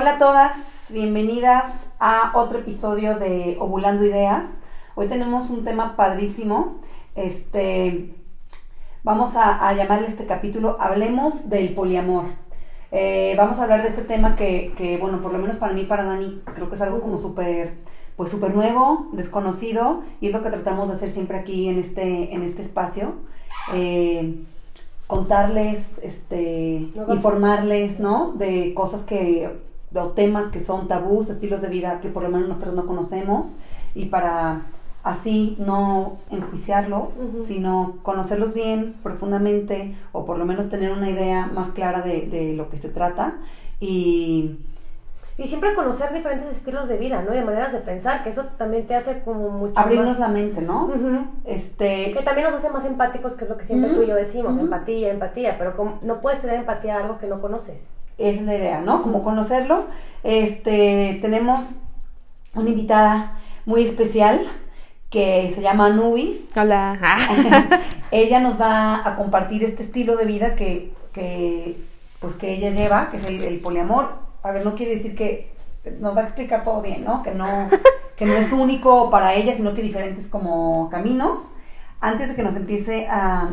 Hola a todas, bienvenidas a otro episodio de Ovulando Ideas. Hoy tenemos un tema padrísimo. Este, vamos a, llamarle este capítulo Hablemos del poliamor. Eh, vamos a hablar de este tema que, que, bueno, por lo menos para mí, para Dani, creo que es algo como súper, pues súper nuevo, desconocido, y es lo que tratamos de hacer siempre aquí en este, en este espacio. Eh, contarles, este, informarles, ¿no? De cosas que o temas que son tabús, estilos de vida que por lo menos nosotros no conocemos y para así no enjuiciarlos, sino conocerlos bien, profundamente, o por lo menos tener una idea más clara de, lo que se trata y... Y siempre conocer diferentes estilos de vida, ¿no? Y de maneras de pensar, que eso también te hace como mucho Abrirnos la mente, ¿no? este... Que también nos hace más empáticos, que es lo que siempre tú y yo decimos, empatía, empatía, pero como, no puedes tener empatía a algo que no conoces es la idea, ¿no? Como conocerlo. Este, tenemos una invitada muy especial que se llama Nubis. Hola. ella nos va a compartir este estilo de vida que, que pues que ella lleva, que es el, poliamor. A ver, no quiere decir que nos va a explicar todo bien, ¿no? Que no, que no es único para ella, sino que diferentes como caminos. Antes de que nos empiece a,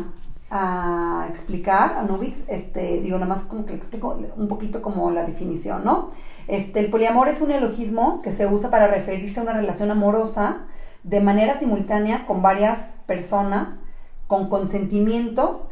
a explicar, a Nubis, este, digo, nada más como que le explico un poquito como la definición, ¿no? Este, el poliamor es un elogismo que se usa para referirse a una relación amorosa de manera simultánea con varias personas, con consentimiento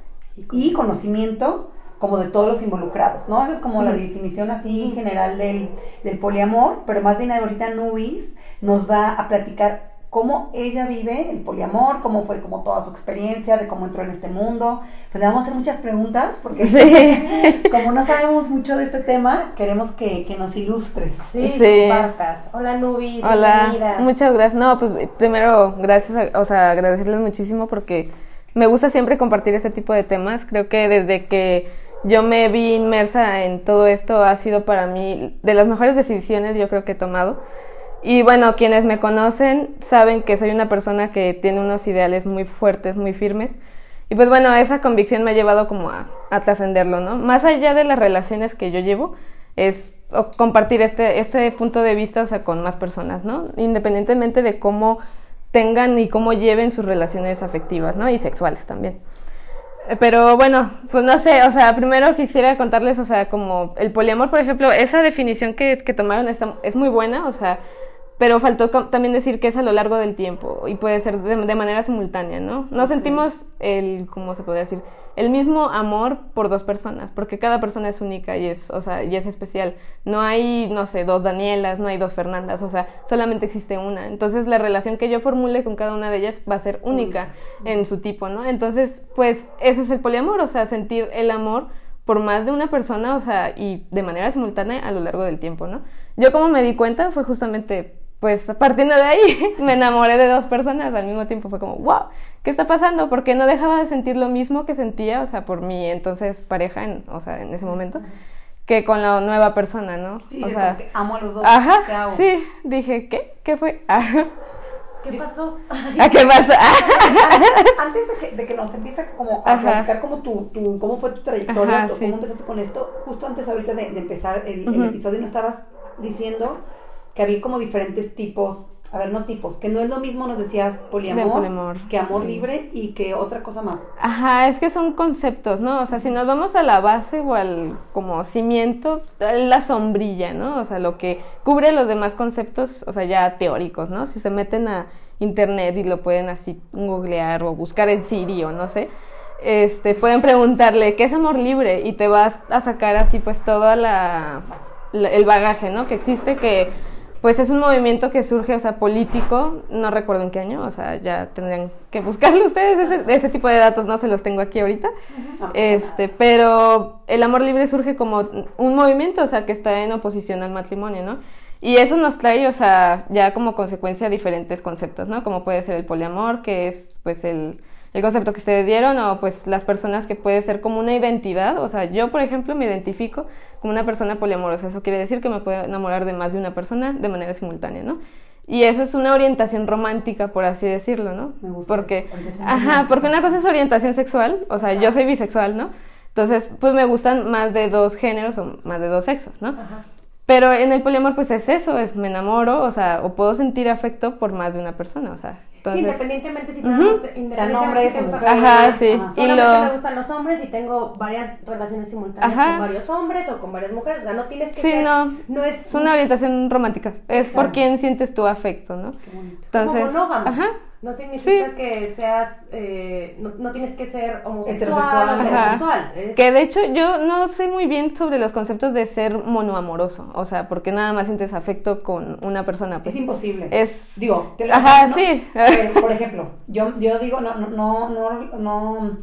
y conocimiento como de todos los involucrados, ¿no? Esa es como la definición así general del, del poliamor, pero más bien ahorita Nubis nos va a platicar cómo ella vive el poliamor, cómo fue como toda su experiencia, de cómo entró en este mundo. Pues le vamos a hacer muchas preguntas porque como no sabemos mucho de este tema, queremos que, nos ilustres. Sí, compartas. Hola Nubis, Hola, muchas gracias. No, pues primero gracias, o sea, agradecerles muchísimo porque me gusta siempre compartir este tipo de temas. Creo que desde que yo me vi inmersa en todo esto ha sido para mí de las mejores decisiones yo creo que he tomado y bueno, quienes me conocen saben que soy una persona que tiene unos ideales muy fuertes, muy firmes. Y pues bueno, esa convicción me ha llevado como a, trascenderlo, ¿no? Más allá de las relaciones que yo llevo, es compartir este, este punto de vista, o sea, con más personas, ¿no? Independientemente de cómo tengan y cómo lleven sus relaciones afectivas, ¿no? Y sexuales también. Pero bueno, pues no sé, o sea, primero quisiera contarles, o sea, como el poliamor, por ejemplo, esa definición que, que tomaron está, es muy buena, o sea, pero faltó también decir que es a lo largo del tiempo y puede ser de, manera simultánea, ¿no? No sentimos el, ¿cómo se podría decir? El mismo amor por dos personas, porque cada persona es única y es, o sea, y es especial. No hay, no sé, dos Danielas, no hay dos Fernandas, o sea, solamente existe una. Entonces la relación que yo formule con cada una de ellas va a ser única en su tipo, ¿no? Entonces, pues eso es el poliamor, o sea, sentir el amor por más de una persona, o sea, y de manera simultánea a lo largo del tiempo, ¿no? Yo como me di cuenta fue justamente pues partiendo de ahí me enamoré de dos personas al mismo tiempo. Fue como, wow, ¿qué está pasando? Porque no dejaba de sentir lo mismo que sentía, o sea, por mi entonces pareja, en, o sea, en ese momento, que con la nueva persona, ¿no? Sí, o sea, que amo a los dos. Ajá, sí, dije, ¿qué? ¿Qué fue? ¿Qué pasó? ¿A qué pasó? Antes de que, de que, nos empiece como a platicar como tu, tu, cómo fue tu trayectoria, cómo empezaste con esto, justo antes ahorita de, empezar el, el episodio, no estabas diciendo que había como diferentes tipos, a ver, no tipos, que no es lo mismo, nos decías, poliamor, que amor libre y que otra cosa más. Ajá, es que son conceptos, ¿no? O sea, si nos vamos a la base o al como cimiento, la sombrilla, ¿no? O sea, lo que cubre los demás conceptos, o sea, ya teóricos, ¿no? Si se meten a internet y lo pueden así googlear o buscar en Siri o no sé, este, pueden preguntarle qué es amor libre y te vas a sacar así pues todo la, el bagaje, ¿no? Que existe que pues es un movimiento que surge, o sea, político, no recuerdo en qué año, o sea, ya tendrían que buscarlo ustedes, ese, tipo de datos no se los tengo aquí ahorita, este, pero el amor libre surge como un movimiento, o sea, que está en oposición al matrimonio, ¿no? Y eso nos trae, o sea, ya como consecuencia diferentes conceptos, ¿no? Como puede ser el poliamor, que es, pues, el el concepto que ustedes dieron o pues las personas que puede ser como una identidad. O sea, yo por ejemplo me identifico como una persona poliamorosa. Eso quiere decir que me puedo enamorar de más de una persona de manera simultánea, ¿no? Y eso es una orientación romántica, por así decirlo, ¿no? Me gusta porque, ajá, porque una cosa es orientación sexual, o sea, yo soy bisexual, ¿no? Entonces, pues me gustan más de dos géneros o más de dos sexos, ¿no? Ajá. Pero en el poliamor, pues es eso, es me enamoro, o sea, o puedo sentir afecto por más de una persona, o sea. Entonces, sí, independientemente si tenemos, independientemente hombres si o tenemos-. Ajá, sí. Ajá. Y Solamente lo- me gustan los hombres y tengo varias relaciones simultáneas Ajá. con varios hombres o con varias mujeres. O sea, no tienes que Sí, ser. no. No es. es una orientación romántica, es por quién sientes tu afecto, ¿no? Qué bonito. Entonces, como monógamo. ajá. No significa Sí. que seas. eh, no, no tienes que ser homosexual Heterosexual. Que de hecho yo no sé muy bien sobre los conceptos de ser monoamoroso, o sea, porque nada más sientes afecto con una persona. Pues. Es imposible. Es- Digo, te lo Ajá, ¿no? sí. Ver, por ejemplo, yo, yo digo, no, no, no, no, no,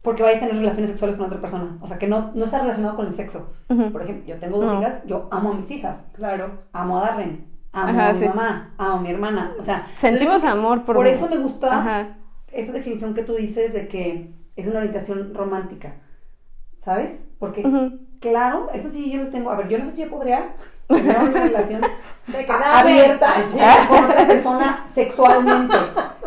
porque vayas a tener relaciones sexuales con otra persona. O sea, que no, no está relacionado con el sexo. Por ejemplo, yo tengo dos No. hijas, yo amo a mis hijas, Claro. amo a Darren, amo Ajá, a mi sí. mamá, amo a mi hermana. O sea, Sentimos entonces, amor por Por eso me gusta Ajá. esa definición que tú dices de que es una orientación romántica. ¿Sabes? Porque, claro, eso sí yo lo tengo. A ver, yo no sé si yo podría tener una relación De abierta con otra persona sexualmente.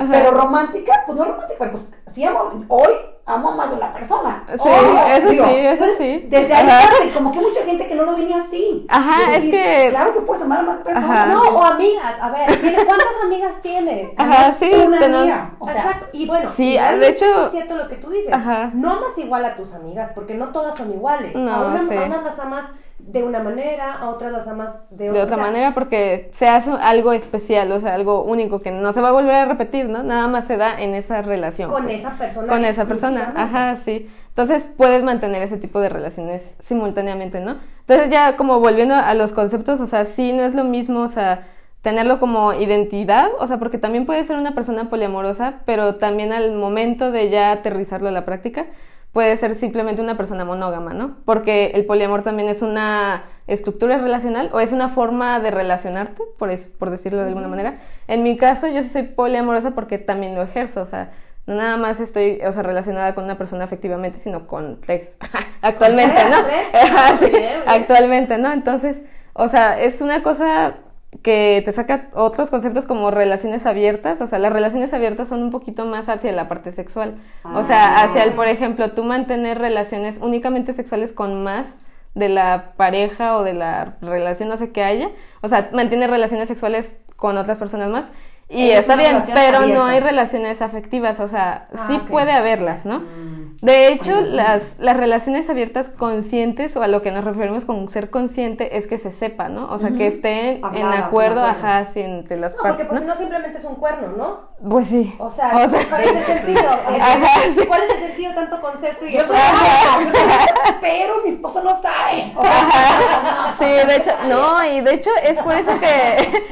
Pero romántica, pues no romántica, pues sí amo, hoy amo a más de una persona. Sí, Oh, eso sí, eso entonces, sí. Desde ahí parte, como que mucha gente que no lo venía así. Ajá, es que- Claro que puedes amar a más personas. Ajá. No, o amigas. A ver, ¿tienes- ¿cuántas amigas tienes? Ajá, sí, Una tenemos- amiga. O sea, Exacto. Y bueno, Sí, de hecho- es cierto lo que tú dices. Ajá. No amas igual a tus amigas, porque no todas son iguales. No, a, una- sí. a unas las amas de una manera, a otras las amas de otra. de otra o sea, manera porque se hace algo especial, o sea, algo único que no se va a volver a repetir, ¿no? Nada más se da en esa relación. Con pues. esa persona. Con esa persona, ajá, sí. Entonces puedes mantener ese tipo de relaciones simultáneamente, ¿no? Entonces ya como volviendo a los conceptos, o sea, sí, no es lo mismo, o sea, tenerlo como identidad, o sea, porque también puede ser una persona poliamorosa, pero también al momento de ya aterrizarlo a la práctica, puede ser simplemente una persona monógama, ¿no? Porque el poliamor también es una estructura relacional o es una forma de relacionarte, por, es- por decirlo de alguna manera. En mi caso, yo sí soy poliamorosa porque también lo ejerzo, o sea, no nada más estoy, o sea, relacionada con una persona afectivamente, sino con tres, actualmente. ¿no? ¿Tres? Ajá, sí, Bien, bien. actualmente, ¿no? Entonces, o sea, es una cosa que te saca otros conceptos como relaciones abiertas, o sea, las relaciones abiertas son un poquito más hacia la parte sexual, o sea, Ah. hacia el, por ejemplo, tú mantener relaciones únicamente sexuales con más de la pareja o de la relación, no sé qué haya, o sea, mantiene relaciones sexuales con otras personas más. Y Es está bien, pero no hay relaciones afectivas, o sea, Ah, sí puede haberlas, ¿no? Mm. De hecho, las, las relaciones abiertas conscientes o a lo que nos referimos con ser consciente es que se sepa, ¿no? O sea, que estén en Habladas, en acuerdo, ajá, sí, entre las No, porque partes, pues si ¿no? no simplemente es un cuerno, ¿no? Pues sí. O sea, O sea- ¿cuál es el sentido? Ajá, sí. ¿Cuál es el sentido de tanto concepto? Y Yo soy Ajá. yo soy abierta, pero mi esposo no sabe. O sea, Sí, de hecho, no, y de hecho es por eso que...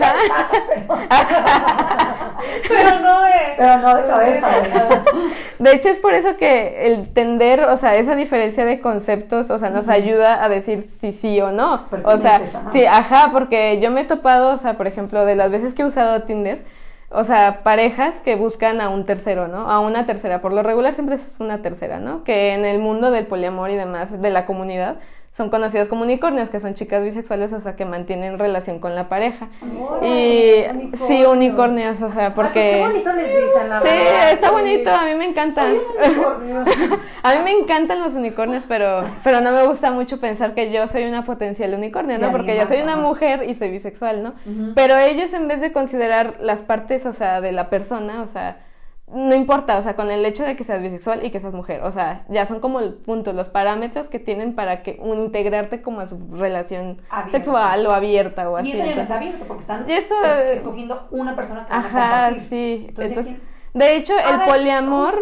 Va, pero, no de... pero no de cabeza. De hecho, es por eso que el tender, o sea, esa diferencia de conceptos, o sea, nos ayuda a decir si sí o no. O sea, ajá. sí, ajá, porque yo me he topado, o sea, por ejemplo, de las veces que he usado Tinder, o sea, parejas que buscan a un tercero, ¿no? A una tercera. Por lo regular siempre es una tercera, ¿no? Que en el mundo del poliamor y demás, de la comunidad, son conocidas como unicornios, que son chicas bisexuales, o sea, que mantienen relación con la pareja. Órale, Y sí, unicornios. unicornios, o sea, Ay, pues porque... qué bonito les dicen, la Sí, verdad. está bonito, a mí me encanta. A mí me encantan los unicornios, pero, pero no me gusta mucho pensar que yo soy una potencial unicornio, ¿no? Porque yo soy una mujer y soy bisexual, ¿no? Pero ellos en vez de considerar las partes, o sea, de la persona, o sea, no importa, o sea, con el hecho de que seas bisexual y que seas mujer, o sea, ya son como el punto, los parámetros que tienen para que un, integrarte como a su relación Abierta. sexual o abierta o así. Y eso ya no está abierto porque están eso, es- escogiendo una persona que Ajá, sí. Entonces, Entonces, ¿quién- de hecho, el ver, poliamor,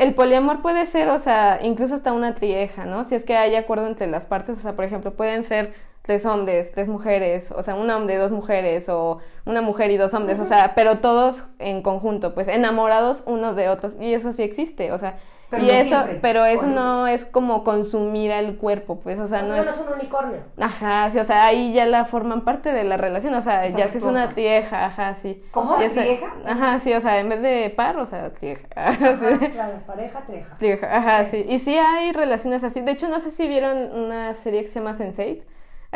el poliamor puede ser, o sea, incluso hasta una trieja, ¿no? Si es que hay acuerdo entre las partes, o sea, por ejemplo, pueden ser tres hombres, tres mujeres, o sea, un hombre, dos mujeres, o una mujer y dos hombres, o sea, pero todos en conjunto, pues enamorados unos de otros, y eso sí existe, o sea, Pero y no eso, siempre. pero eso no es como consumir al cuerpo, pues, o sea, Eso no no es... es un unicornio. Ajá, sí, o sea, ahí ya la forman parte de la relación, o sea, Esa ya si es una cosa. trieja, ajá, sí. ¿Cómo? Sé- ¿Trieja? Ajá, sí, o sea, en vez de par, o sea, trieja. Ajá, Sí. claro, pareja, treja. Trieja, ajá, sí. Y sí hay relaciones así. De hecho, no sé si vieron una serie que se llama Sense8.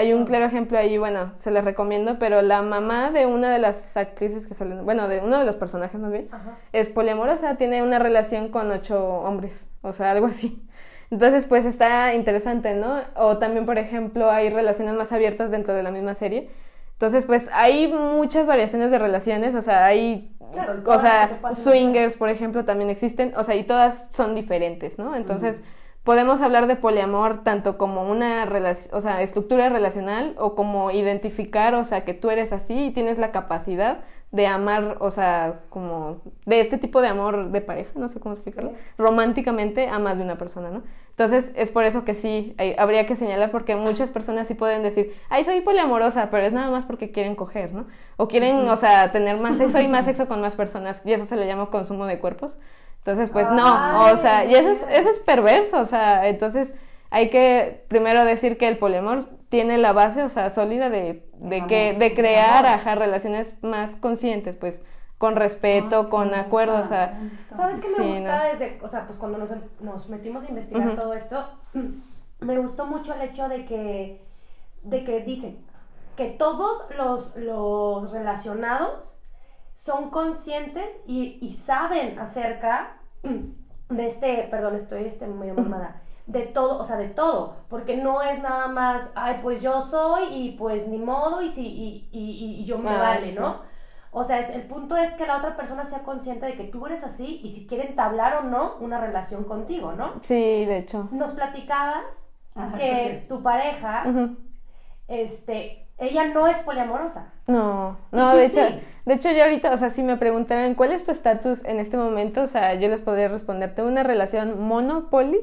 Hay un claro ejemplo ahí, bueno, se les recomiendo, pero la mamá de una de las actrices que salen, bueno, de uno de los personajes más bien, Ajá. es poliamorosa, tiene una relación con ocho hombres, o sea, algo así. Entonces, pues está interesante, ¿no? O también, por ejemplo, hay relaciones más abiertas dentro de la misma serie. Entonces, pues hay muchas variaciones de relaciones, o sea, hay, Claro, o sea, swingers, por ejemplo, también existen, o sea, y todas son diferentes, ¿no? Entonces, podemos hablar de poliamor tanto como una relación, o sea, estructura relacional o como identificar, o sea, que tú eres así y tienes la capacidad de amar, o sea, como de este tipo de amor de pareja, no sé cómo explicarlo, Sí. románticamente a más de una persona, ¿no? Entonces, es por eso que sí, hay- habría que señalar porque muchas personas sí pueden decir, ay, soy poliamorosa, pero es nada más porque quieren coger, ¿no? O quieren, o sea, tener más sexo y más sexo con más personas, y eso se le llama consumo de cuerpos. Entonces, pues no, Ay, o sea, y eso es, eso es perverso, o sea, entonces hay que primero decir que el poliamor tiene la base, o sea, sólida de, de que, de crear, ajá, relaciones más conscientes, pues, con respeto, Ah, con me acuerdo, o sea. ¿Sabes qué me Sí, gusta no. desde, o sea, pues cuando nos, nos metimos a investigar todo esto, me gustó mucho el hecho de que, de que dicen que todos los, los relacionados son conscientes y, y saben acerca de este, perdón, estoy este, medio mamada, de todo, o sea, de todo, porque no es nada más, ay, pues yo soy y pues ni modo y, si, y, y, y yo me Ah, vale, sí. ¿no? O sea, es, el punto es que la otra persona sea consciente de que tú eres así y si quiere entablar o no una relación contigo, ¿no? sí, de hecho. Nos platicabas Ajá, que tu pareja, este, ella no es poliamorosa. No, ¿Y no, de hecho, de hecho yo ahorita, o sea, si me preguntaran cuál es tu estatus en este momento, o sea, yo les podría responder, tengo una relación monopoli,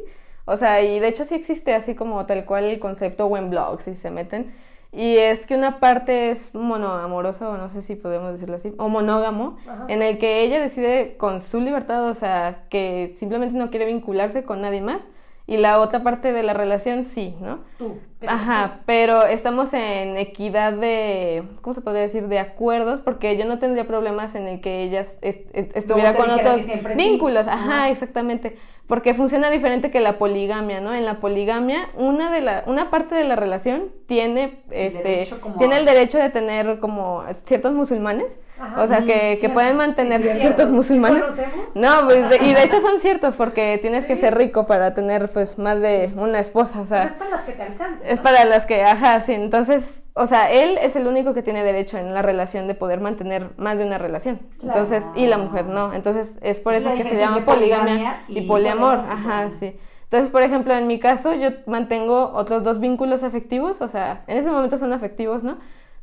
o sea, y de hecho sí existe así como tal cual el concepto o en blogs si se meten, y es que una parte es monoamorosa, o no sé si podemos decirlo así, o monógamo, Ajá. en el que ella decide con su libertad, o sea, que simplemente no quiere vincularse con nadie más, y la otra parte de la relación sí, ¿no? Tú. Ajá, pero estamos en equidad de, ¿cómo se podría decir? De acuerdos, porque yo no tendría problemas en el que ella est- est- estuviera con otros sí. vínculos. Ajá, Ajá. exactamente. Porque funciona diferente que la poligamia, ¿no? En la poligamia, una de la, una parte de la relación tiene, este, como tiene a- el derecho de tener como ciertos musulmanes. Ajá. O sea, que, Mm, que pueden mantener ciertos. ciertos musulmanes. ¿Conocemos? No, pues, de- y de hecho son ciertos, porque tienes que ser rico para tener, pues, más de una esposa, o sea. Pues es para las que te alcanzan. Es para las que, ajá, sí. Entonces, o sea, él es el único que tiene derecho en la relación de poder mantener más de una relación. Claro. Entonces, y la mujer no. Entonces, es por Es eso la que se llama poligamia poligamia y, y poliamor. poliamor. Ajá, sí. Entonces, por ejemplo, en mi caso, yo mantengo otros dos vínculos afectivos, o sea, en ese momento son afectivos, ¿no?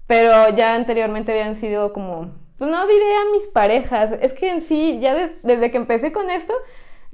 Pero ya anteriormente habían sido como, pues no diré a mis parejas, es que en sí, ya des- desde que empecé con esto,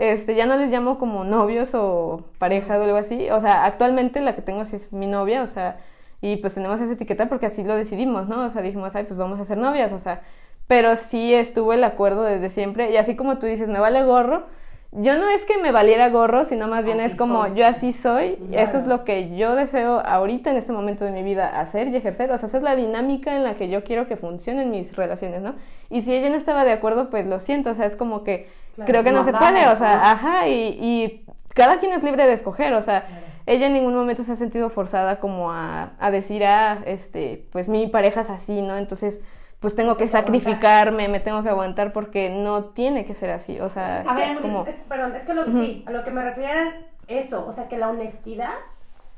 este, ya no les llamo como novios o parejas o algo así. O sea, actualmente la que tengo es mi novia, o sea, y pues tenemos esa etiqueta porque así lo decidimos, ¿no? O sea, dijimos, ay, pues vamos a ser novias, o sea, pero sí estuvo el acuerdo desde siempre. Y así como tú dices, me vale gorro. Yo no es que me valiera gorro, sino más bien Así es como soy. yo así soy, Claro. eso es lo que yo deseo ahorita en este momento de mi vida hacer y ejercer, o sea, esa es la dinámica en la que yo quiero que funcionen mis relaciones, ¿no? Y si ella no estaba de acuerdo, pues lo siento, o sea, es como que Claro. creo que no se puede, o sea, ¿no? ajá, y, y cada quien es libre de escoger, o sea, ella en ningún momento se ha sentido forzada como a, a decir, ah, este, pues mi pareja es así, ¿no? Entonces, pues tengo que aguantar. sacrificarme, me tengo que aguantar porque no tiene que ser así, o sea, A ver, es como... Es- perdón, es que lo, sí, a lo que me refería era eso, o sea, que la honestidad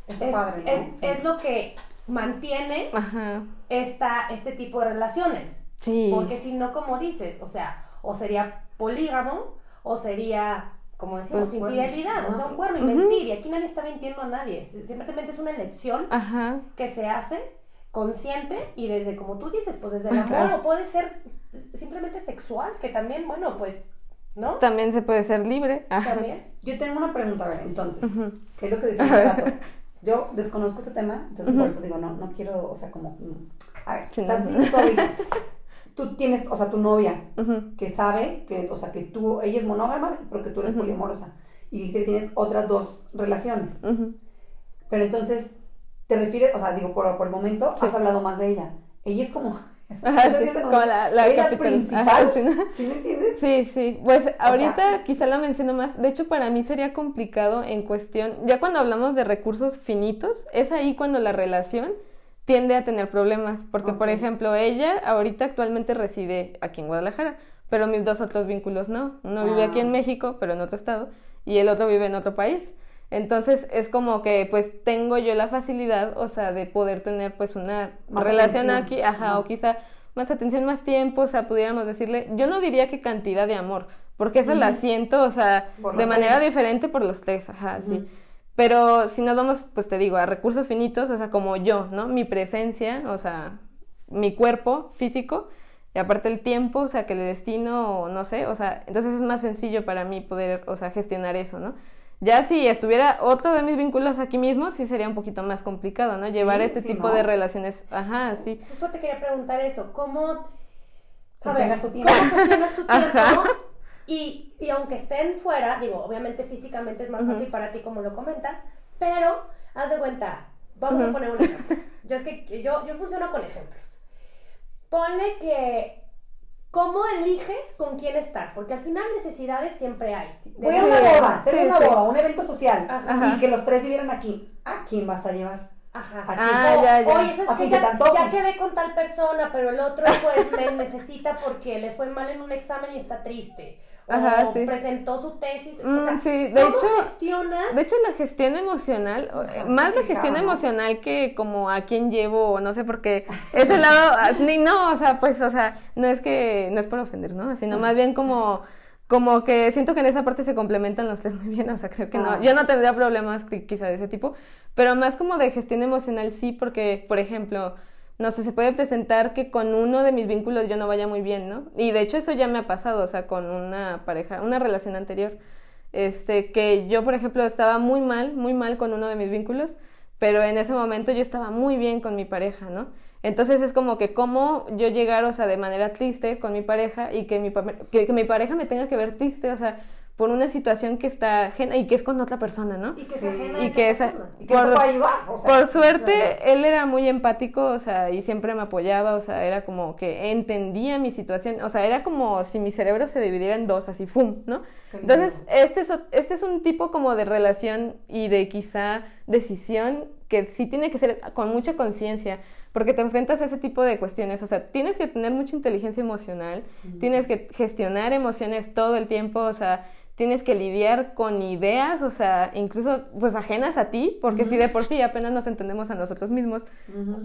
es, padre, ¿no? es, Sí. es lo que mantiene Ajá, esta, este tipo de relaciones. sí. Porque si no, como dices, o sea, o sería polígamo, o sería, como decimos, Pues, infidelidad, o sea, un cuerno y mentir. Y aquí nadie está mintiendo a nadie. Simplemente es una elección Ajá, que se hace consciente y desde, como tú dices, pues desde el amor, o puede ser simplemente sexual, que también, bueno, pues, ¿no? también se puede ser libre. También. Yo tengo una pregunta, a ver, entonces. ¿qué es lo que decía hace rato? Yo desconozco este tema, entonces por eso digo, no, no quiero, o sea, como, a ver, estás diciendo tú tienes, o sea, tu novia, que sabe que, o sea, que tú, ella es monógama, pero que tú eres poliamorosa, y dice que tienes otras dos relaciones, pero entonces, te refieres, o sea, digo, por, por el momento, Sí. has hablado más de ella, ella es como, Ajá, sí, como la- la ella capitana. principal, Ajá, sí, ¿no? ¿sí me entiendes? Sí, sí. Pues ahorita sea- quizá la menciono más. De hecho, para mí sería complicado en cuestión, ya cuando hablamos de recursos finitos, es ahí cuando la relación tiende a tener problemas. Porque, por ejemplo, ella ahorita actualmente reside aquí en Guadalajara, pero mis dos otros vínculos no. Uno vive Ah. aquí en México, pero en otro estado, y el otro vive en otro país. Entonces es como que pues tengo yo la facilidad, o sea, de poder tener pues una Más relación atención. aquí, ajá, o quizá más atención, más tiempo, o sea, pudiéramos decirle, yo no diría que cantidad de amor, porque esa la siento, o sea, Por de manera tres. diferente por los tres, ajá, sí. Pero si nos vamos, pues te digo, a recursos finitos, o sea, como yo, ¿no? Mi presencia, o sea, mi cuerpo físico, y aparte el tiempo, o sea, que le destino, o no sé, o sea, entonces es más sencillo para mí poder, o sea, gestionar eso, ¿no? Ya si estuviera otro de mis vínculos aquí mismo, sí sería un poquito más complicado, ¿no? Llevar Sí, este sí, tipo ¿no? de relaciones, ajá, sí. Justo te quería preguntar eso, ¿cómo Gestionas tu tiempo. ¿Cómo gestionas tu tiempo? Ajá. Y, y aunque estén fuera, digo, obviamente físicamente es más fácil para ti como lo comentas, pero haz de cuenta, vamos a poner un ejemplo. Yo es que yo, yo funciono con ejemplos. Ponle que ¿cómo eliges con quién estar? Porque al final necesidades siempre hay. Voy a una boda, Sí, una sí. boda, un evento social, Ajá. y que los tres vivieran aquí. ¿A quién vas a llevar? Ajá. Aquí. Ah, O, ya, ya. Oye, te Ya, ya quedé con tal persona, pero el otro pues me necesita porque le fue mal en un examen y está triste. O Ajá, sí. presentó su tesis. Mm, o sea, sí, de ¿cómo hecho- gestionas? De hecho, la gestión emocional, o- Ajá, más la gestión emocional que como a quién llevo, o no sé, porque ese lado, ni no, o sea, pues, o sea, no es que, no es por ofender, ¿no? Sino más bien como, como que siento que en esa parte se complementan los tres muy bien, o sea, creo que Ah. no, yo no tendría problemas qui- quizá de ese tipo, pero más como de gestión emocional sí, porque, por ejemplo, no sé, se puede presentar que con uno de mis vínculos yo no vaya muy bien, ¿no? Y de hecho eso ya me ha pasado, o sea, con una pareja, una relación anterior, este, que yo, por ejemplo, estaba muy mal, muy mal con uno de mis vínculos, pero en ese momento yo estaba muy bien con mi pareja, ¿no? Entonces es como que cómo yo llegar, o sea, de manera triste con mi pareja y que mi, que, que mi pareja me tenga que ver triste, o sea, por una situación que está ajena y que es con otra persona, ¿no? y que se ajena y que esa-. ¿Y que no puede ayudar? O sea, por suerte, él era muy empático, o sea, y siempre me apoyaba, o sea, era como que entendía mi situación, o sea, era como si mi cerebro se dividiera en dos, así, ¡fum! ¿no? Entonces, este es, este es un tipo como de relación y de quizá decisión que sí tiene que ser con mucha conciencia, porque te enfrentas a ese tipo de cuestiones, o sea, tienes que tener mucha inteligencia emocional, tienes que gestionar emociones todo el tiempo, o sea, tienes que lidiar con ideas, o sea, incluso pues ajenas a ti, porque si de por sí apenas nos entendemos a nosotros mismos,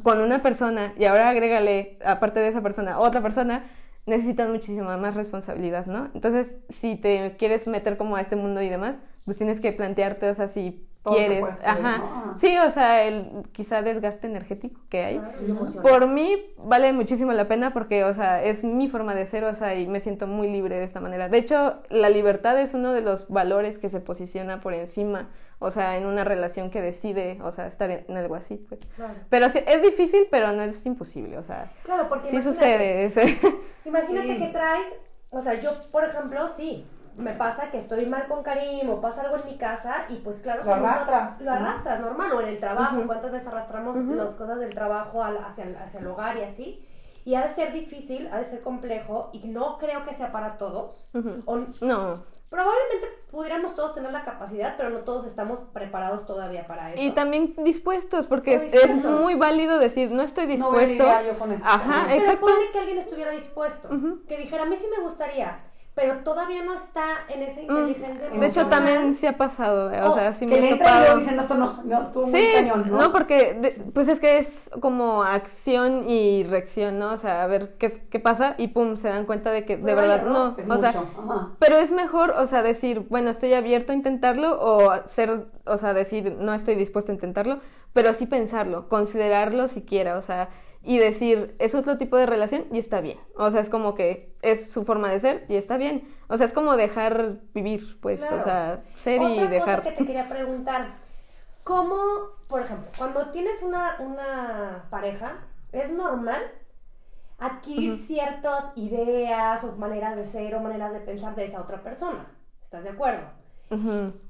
con una persona y ahora agrégale, aparte de esa persona, otra persona, necesitas muchísima más responsabilidad, ¿no? Entonces, si te quieres meter como a este mundo y demás, pues tienes que plantearte, o sea, si quieres, ajá, ¿no? sí, o sea, el quizá desgaste energético que hay. Emocional. Por mí vale muchísimo la pena porque, o sea, es mi forma de ser, o sea, y me siento muy libre de esta manera. De hecho, la libertad es uno de los valores que se posiciona por encima, o sea, en una relación que decide, o sea, estar en, algo así, pues. Claro. Pero sí, es difícil, pero no es imposible, o sea, Claro, porque sí sucede. ese- Imagínate Sí. que traes, o sea, yo, por ejemplo, sí, me pasa que estoy mal con Karim o pasa algo en mi casa y pues claro Lo arrastras. lo arrastras, normal, o en el trabajo, Ujú. cuántas veces arrastramos las cosas del trabajo al- hacia, el, hacia el hogar y así. Y ha de ser difícil, ha de ser complejo y no creo que sea para todos. Ujú. O- No. probablemente pudiéramos todos tener la capacidad, pero no todos estamos preparados todavía para eso. Y también dispuestos, porque O es, es dispuestos. muy válido decir, no estoy No voy a dispuesto. yo con esto. Ajá, Pero exacto. Que alguien estuviera dispuesto, que dijera, a mí sí me gustaría, pero todavía no está en esa inteligencia Mm, De hecho, también sí ha pasado, eh, o Oh, sea, sí que me le he entra y dicen, no, esto no, no, estuvo muy Sí, cañón, ¿no? no, porque de- pues es que es como acción y reacción, ¿no? O sea, a ver qué, qué pasa y pum, se dan cuenta de que de Prueba y verdad no. Es o mucho, sea, ajá. pero es mejor, o sea, decir, bueno, estoy abierto a intentarlo o ser, o sea, decir, no estoy dispuesto a intentarlo, pero sí pensarlo, considerarlo siquiera, o sea, y decir, es otro tipo de relación y está bien. O sea, es como que es su forma de ser y está bien. O sea, es como dejar vivir, pues, Claro. o sea, ser y Otra dejar. cosa que te quería preguntar, ¿cómo, por ejemplo, cuando tienes una, una pareja, es normal adquirir ciertas ideas o maneras de ser o maneras de pensar de esa otra persona? ¿Estás de acuerdo?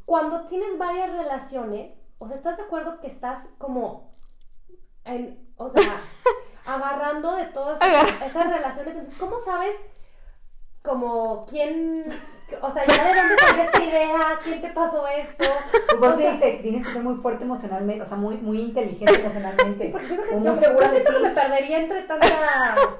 Cuando tienes varias relaciones, o sea, ¿estás de acuerdo que estás como en, o sea, agarrando de todas esas, relaciones? Entonces, ¿cómo sabes como quién, o sea, ya de dónde salió esta idea, quién te pasó esto? Pues vos O sea, dices, tienes que ser muy fuerte emocionalmente, o sea, muy, muy inteligente emocionalmente. Sí, porque siento que yo, de siento que me perdería entre tanta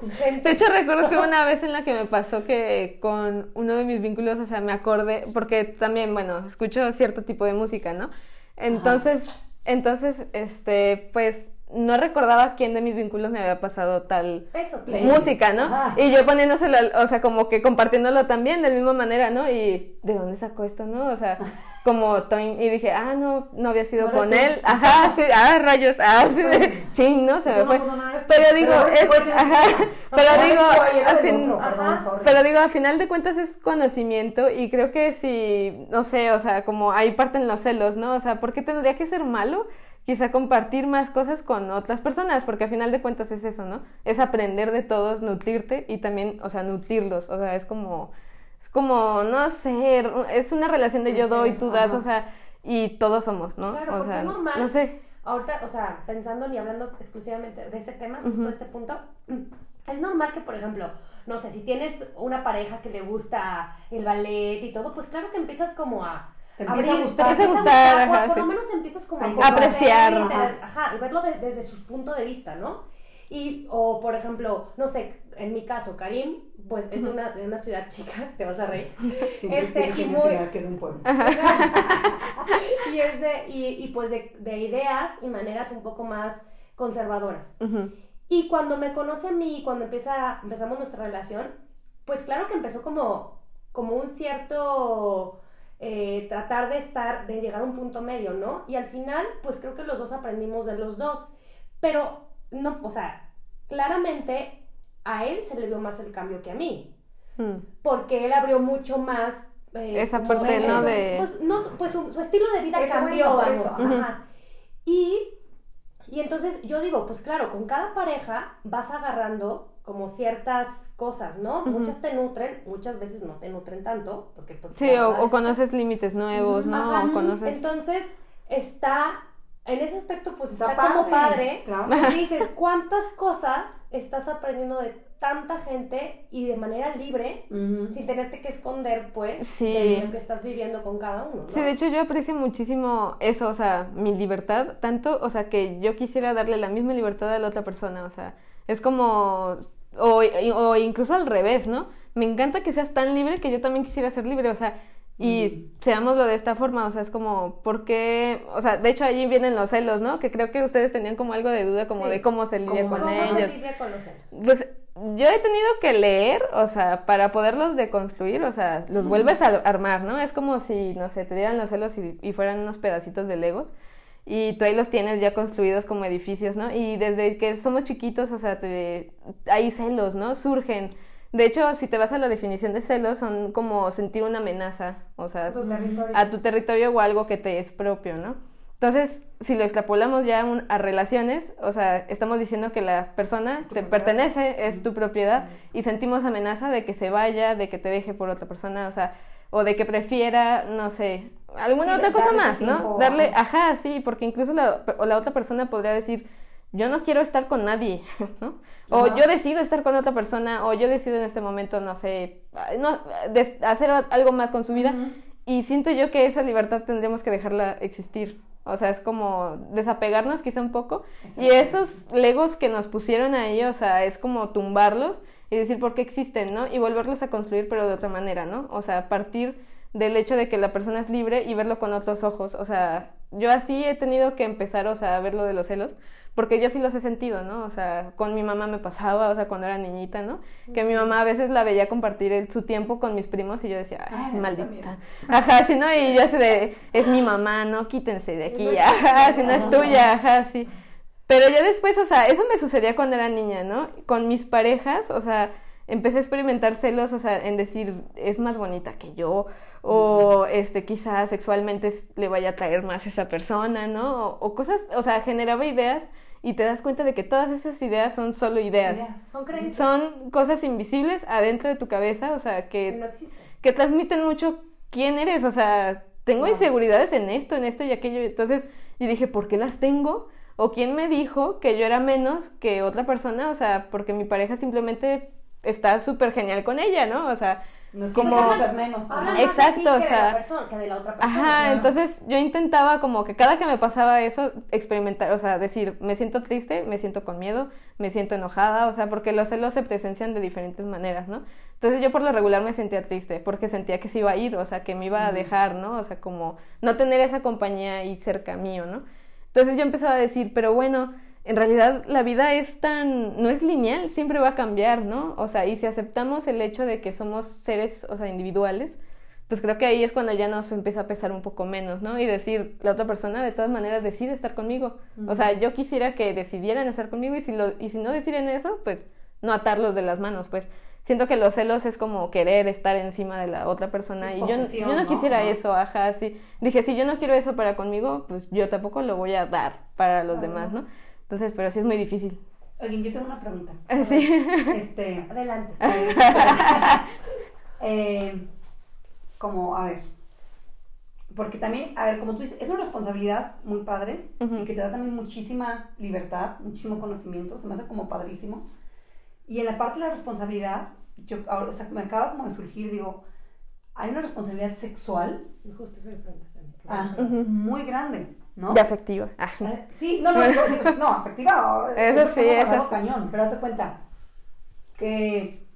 De gente. hecho, recuerdo que una vez en la que me pasó que con uno de mis vínculos, o sea, me acordé, porque también, bueno, escucho cierto tipo de música, ¿no? Entonces, entonces, este, pues no recordaba quién de mis vínculos me había pasado tal Eso, música, ¿no? Ajá. Y yo poniéndoselo, o sea, como que compartiéndolo también de la misma manera, ¿no? Y ¿de dónde sacó esto, no? O sea, como y dije, ah, no, no había sido No con tú. él, ajá, sí, ah, rayos, ah, sí, de ching, ¿no? Se me No, fue. no, no eres tú. Pero digo, es, así. ajá, pero digo, al fin- Ajá. pero digo, a final de cuentas es conocimiento y creo que si, no sé, o sea, como ahí parten los celos, ¿no? O sea, ¿por qué tendría que ser malo? Quizá compartir más cosas con otras personas, porque a final de cuentas es eso, ¿no? Es aprender de todos, nutrirte y también, o sea, nutrirlos, o sea, es como, es como, no sé, es una relación de yo doy, tú das, ajá. o sea, y todos somos, ¿no? Claro, o sea, es normal. no sé. Ahorita, o sea, pensando y hablando exclusivamente de ese tema, justo de este punto, es normal que, por ejemplo, no sé, si tienes una pareja que le gusta el ballet y todo, pues claro que empiezas como a... Te empieza a gustar. te Te empieza a gustar, ajá, por sí. lo menos empiezas como a apreciar, y te- ajá. ajá, y verlo de- desde su punto de vista, ¿no? Y, o por ejemplo, no sé, en mi caso, Karim, pues es una, de una ciudad chica, te vas a reír. Siempre Este, y muy- mencionar que es un pueblo. y, es de, y, y pues de, de ideas y maneras un poco más conservadoras. Y cuando me conoce a mí, cuando empieza, empezamos nuestra relación, pues claro que empezó como, como un cierto eh, tratar de estar, de llegar a un punto medio, ¿no? Y al final, pues creo que los dos aprendimos de los dos. Pero, no, o sea, claramente a él se le vio más el cambio que a mí Mm. porque él abrió mucho más eh, Esa parte, ¿no? de- pues, no, pues su, su estilo de vida Eso, cambió vamos eso, ajá. y y entonces yo digo pues claro con cada pareja vas agarrando como ciertas cosas no muchas te nutren muchas veces no te nutren tanto porque pues Sí, o, conoces límites nuevos, ¿no? Ajá, o conoces... entonces está en ese aspecto pues está, Está como padre, claro. y dices cuántas cosas estás aprendiendo de tanta gente y de manera libre sin tenerte que esconder, pues, Sí. de lo que estás viviendo con cada uno. ¿no? Sí, de hecho yo aprecio muchísimo eso, o sea, mi libertad, tanto, o sea, que yo quisiera darle la misma libertad a la otra persona, o sea, es como, o, o incluso al revés, ¿no? Me encanta que seas tan libre que yo también quisiera ser libre, o sea, y seámoslo de esta forma, o sea, es como, ¿por qué? O sea, de hecho allí vienen los celos, ¿no? Que creo que ustedes tenían como algo de duda, como Sí. de cómo se lidia ¿Cómo- con ¿Cómo ellos. se lidia con los celos? Pues yo he tenido que leer, o sea, para poderlos deconstruir, o sea, los vuelves a armar, ¿no? Es como si, no sé, te dieran los celos y, y fueran unos pedacitos de Legos y tú ahí los tienes ya construidos como edificios, ¿no? Y desde que somos chiquitos, o sea, te, hay celos, ¿no? Surgen. De hecho, si te vas a la definición de celos, son como sentir una amenaza, o sea, A tu territorio. a tu territorio o algo que te es propio, ¿no? Entonces, si lo extrapolamos ya a un- a relaciones, o sea, estamos diciendo que la persona te propiedad. pertenece, es tu propiedad, y sentimos amenaza de que se vaya, de que te deje por otra persona, o sea, o de que prefiera, no sé, alguna Sí, otra cosa más, ¿no? tiempo, Darle, ajá. sí, porque incluso la, o la otra persona podría decir, yo no quiero estar con nadie, ¿no? O yo decido estar con otra persona, o yo decido en este momento, no sé, no, hacer algo más con su vida. Y siento yo que esa libertad tendríamos que dejarla existir. O sea, es como desapegarnos quizá un poco. Y esos legos que nos pusieron ahí, o sea, es como tumbarlos y decir por qué existen, ¿no? Y volverlos a construir, pero de otra manera, ¿no? O sea, partir del hecho de que la persona es libre y verlo con otros ojos. O sea, yo así he tenido que empezar, o sea, a ver lo de los celos, porque yo sí los he sentido, ¿no? O sea, con mi mamá me pasaba, o sea, cuando era niñita, ¿no? Que mi mamá a veces la veía compartir el- su tiempo con mis primos y yo decía, ay, maldita. Ajá, sí, ¿no? Y yo así de, es mi mamá, ¿no? Quítense de aquí, ajá, si no es tuya, ajá, sí. Pero ya después, o sea, eso me sucedía cuando era niña, ¿no? Con mis parejas, o sea, empecé a experimentar celos, o sea, en decir, es más bonita que yo, o este, quizás sexualmente le vaya a traer más a esa persona, ¿no? O, o cosas, o sea, generaba ideas y te das cuenta de que todas esas ideas son solo ideas. Ideas. Son creencias Son cosas invisibles adentro de tu cabeza, o sea, que que no que transmiten mucho quién eres, o sea, tengo Claro. inseguridades en esto, en esto y aquello, entonces yo dije, ¿por qué las tengo? ¿O quién me dijo que yo era menos que otra persona? O sea, porque mi pareja simplemente está súper genial con ella, ¿no? O sea, No como- cosas menos. Exacto, o sea- de la persona, que de la otra persona. Ajá, Ajá. entonces yo intentaba como que cada que me pasaba eso, experimentar, o sea, decir, me siento triste, me siento con miedo, me siento enojada, o sea, porque los celos se presencian de diferentes maneras, ¿no? Entonces yo por lo regular me sentía triste, porque sentía que se iba a ir, o sea, que me iba a dejar, ¿no? O sea, como no tener esa compañía ahí cerca mío, ¿no? Entonces yo empezaba a decir, pero bueno, en realidad la vida es tan, no es lineal, siempre va a cambiar, ¿no? O sea, y si aceptamos el hecho de que somos seres, o sea, individuales, pues creo que ahí es cuando ya nos empieza a pesar un poco menos, ¿no? Y decir, la otra persona de todas maneras decide estar conmigo. O sea, yo quisiera que decidieran estar conmigo y si, lo, y si no deciden eso, pues no atarlos de las manos, pues siento que los celos es como querer estar encima de la otra persona Sí, y yo, yo no quisiera eso, ajá, sí. Dije, si yo no quiero eso para conmigo, pues yo tampoco lo voy a dar para los demás, ¿no? Entonces, pero sí es muy difícil. Oigan, yo tengo una pregunta. Sí. Este, Adelante. eh, como, a ver, porque también, a ver, como tú dices, es una responsabilidad muy padre Ujú. y que te da también muchísima libertad, muchísimo conocimiento, se me hace como padrísimo. Y en la parte de la responsabilidad, yo ahora, o sea, me acaba como de surgir, digo, hay una responsabilidad sexual Justo eso le. Qué ah, bueno. muy grande, ¿no? De afectiva. Ah. Eh, Sí, no, no, digo, digo, no, afectiva. Eso sí, eso cañón, pero haz de cuenta que,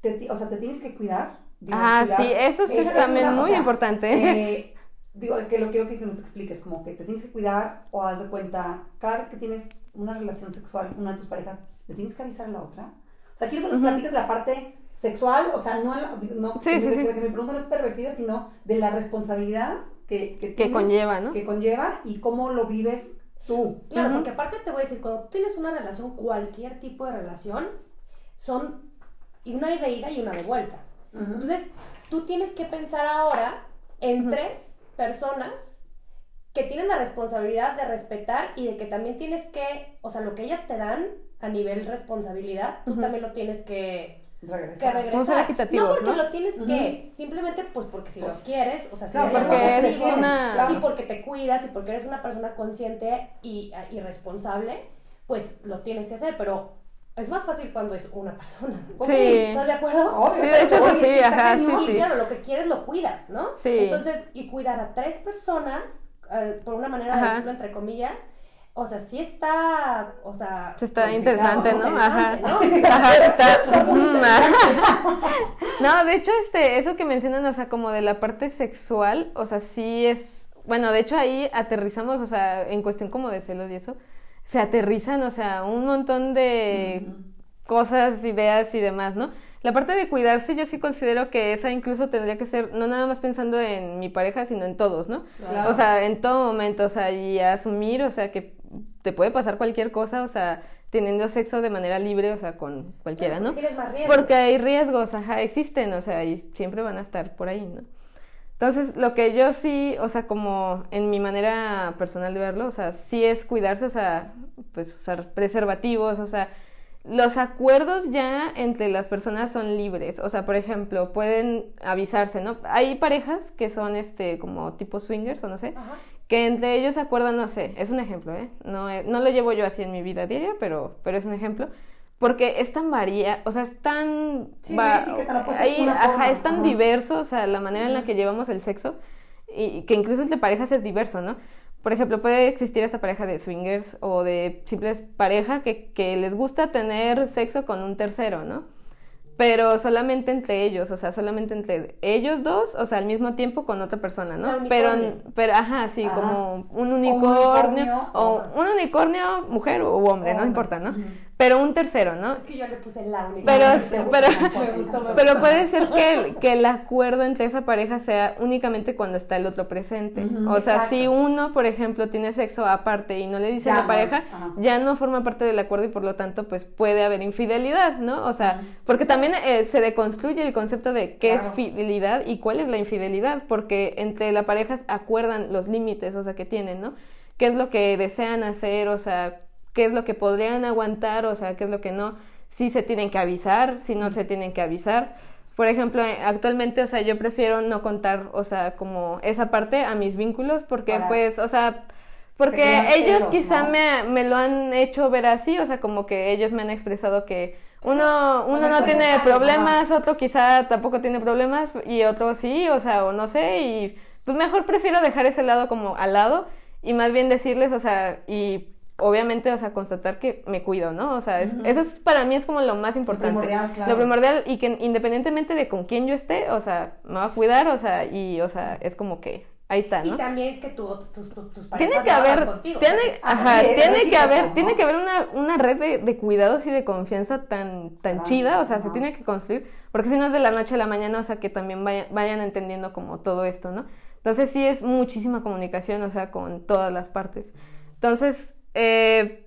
te, o sea, te tienes que cuidar. digo, Ah, cuidar. sí, eso sí es también una, o muy sea, importante. eh, digo, que lo quiero que nos expliques, como que te tienes que cuidar o haz de cuenta, cada vez que tienes una relación sexual una de tus parejas, ¿le tienes que avisar a la otra? O sea, quiero que nos platiques la parte sexual, o sea, no, no Sí, que, sí, que- sí. que mi pregunta no es pervertida, sino de la responsabilidad que, que, tienes, conlleva, ¿no? Que conlleva y cómo lo vives tú. Claro, porque aparte te voy a decir, cuando tú tienes una relación, cualquier tipo de relación, son y una de ida y una de vuelta. Entonces, tú tienes que pensar ahora en tres personas que tienen la responsabilidad de respetar y de que también tienes que, o sea, lo que ellas te dan a nivel responsabilidad, tú también lo tienes que, que Regresar. regresar. Ser equitativos, no porque ¿no? lo tienes que, simplemente pues porque si los quieres, o sea, si Claro, porque es contigo, una- claro. y porque te cuidas y porque eres una persona consciente y, y responsable, pues lo tienes que hacer, pero es más fácil cuando es una persona. Sí. ¿Estás de acuerdo? Obvio, Sí, de hecho, eso oye, sí, está ajá, sí, sí. claro, lo que quieres lo cuidas, ¿no? Sí. Entonces, y cuidar a tres personas, eh, por una manera de Ajá. decirlo entre comillas, o sea, sí está, o sea... Está interesante, ¿no? Ajá. ¿no? Ajá, está. Ajá. No, de hecho, este, eso que mencionan, o sea, como de la parte sexual, o sea, sí es. Bueno, de hecho ahí aterrizamos, o sea, en cuestión como de celos y eso, se aterrizan, o sea, un montón de cosas, ideas y demás, ¿no? La parte de cuidarse, yo sí considero que esa incluso tendría que ser, no nada más pensando en mi pareja, sino en todos, ¿no? Claro. O sea, en todo momento, o sea, y asumir, o sea, que te puede pasar cualquier cosa, o sea, teniendo sexo de manera libre, o sea, con cualquiera, ¿no? porque más hay riesgos, ajá, existen, o sea, y siempre van a estar por ahí, ¿no? Entonces, lo que yo sí, o sea, como en mi manera personal de verlo, o sea, sí es cuidarse, o sea, pues usar preservativos, o sea, los acuerdos ya entre las personas son libres, o sea, por ejemplo, pueden avisarse, ¿no? Hay parejas que son, este, como tipo swingers, o no sé, Ajá. Que entre ellos se acuerdan, no sé, es un ejemplo, ¿eh? No, eh, no lo llevo yo así en mi vida diaria, pero, pero es un ejemplo. Porque es tan varía, o sea, es tan... Sí, ser ahí, ajá, forma, es tan ajá. diverso, o sea, la manera en la que llevamos el sexo, y que incluso entre parejas es diverso, ¿no? Por ejemplo, puede existir esta pareja de swingers o de simples pareja que, que les gusta tener sexo con un tercero, ¿no? Pero solamente entre ellos, o sea, solamente entre ellos dos, o sea, al mismo tiempo con otra persona, ¿no? Pero, pero, ajá, sí, Ajá. como un unicornio, unicornio, o un unicornio, mujer o hombre, no Hombre. importa, ¿no? Pero un tercero, ¿no? Es que yo le puse la única. Pero, pero, pero puede ser que el, que el acuerdo entre esa pareja sea únicamente cuando está el otro presente. O sea, exacto. si uno, por ejemplo, tiene sexo aparte y no le dice Ya a la pareja, ya no forma parte del acuerdo y por lo tanto, pues puede haber infidelidad, ¿no? O sea, porque también eh, se deconstruye el concepto de qué es fidelidad y cuál es la infidelidad, porque entre la pareja acuerdan los límites, o sea, que tienen, ¿no? ¿Qué es lo que desean hacer? O sea, qué es lo que podrían aguantar, o sea, qué es lo que no, si se tienen que avisar, si no se tienen que avisar. Por ejemplo, eh, actualmente, o sea, yo prefiero no contar, o sea, como esa parte a mis vínculos, porque pues, o sea, porque ellos celos, quizá ¿no? me, me lo han hecho ver así, o sea, como que ellos me han expresado que, uno, uno no tiene problemas, otro quizá tampoco tiene problemas y otro sí, o sea, o no sé, y pues mejor prefiero dejar ese lado como al lado y más bien decirles, o sea, y obviamente, o sea, constatar que me cuido, ¿no? O sea, es- eso es para mí es como lo más importante. primordial, claro. Lo primordial y que independientemente de con quién yo esté, o sea, me va a cuidar, o sea, y, o sea, es como que ahí está, Y ¿no? también que tu- tus, tus, tus Tiene que lo haber, contigo. tiene, ajá, tiene que haber, ¿no? tiene que haber una, una red de, de cuidados y de confianza tan, tan Claro, chida, o sea, se tiene que construir, porque si no es de la noche a la mañana, o sea, que también vaya- vayan entendiendo como todo esto, ¿no? Entonces sí es muchísima comunicación, o sea, con todas las partes. Entonces, eh,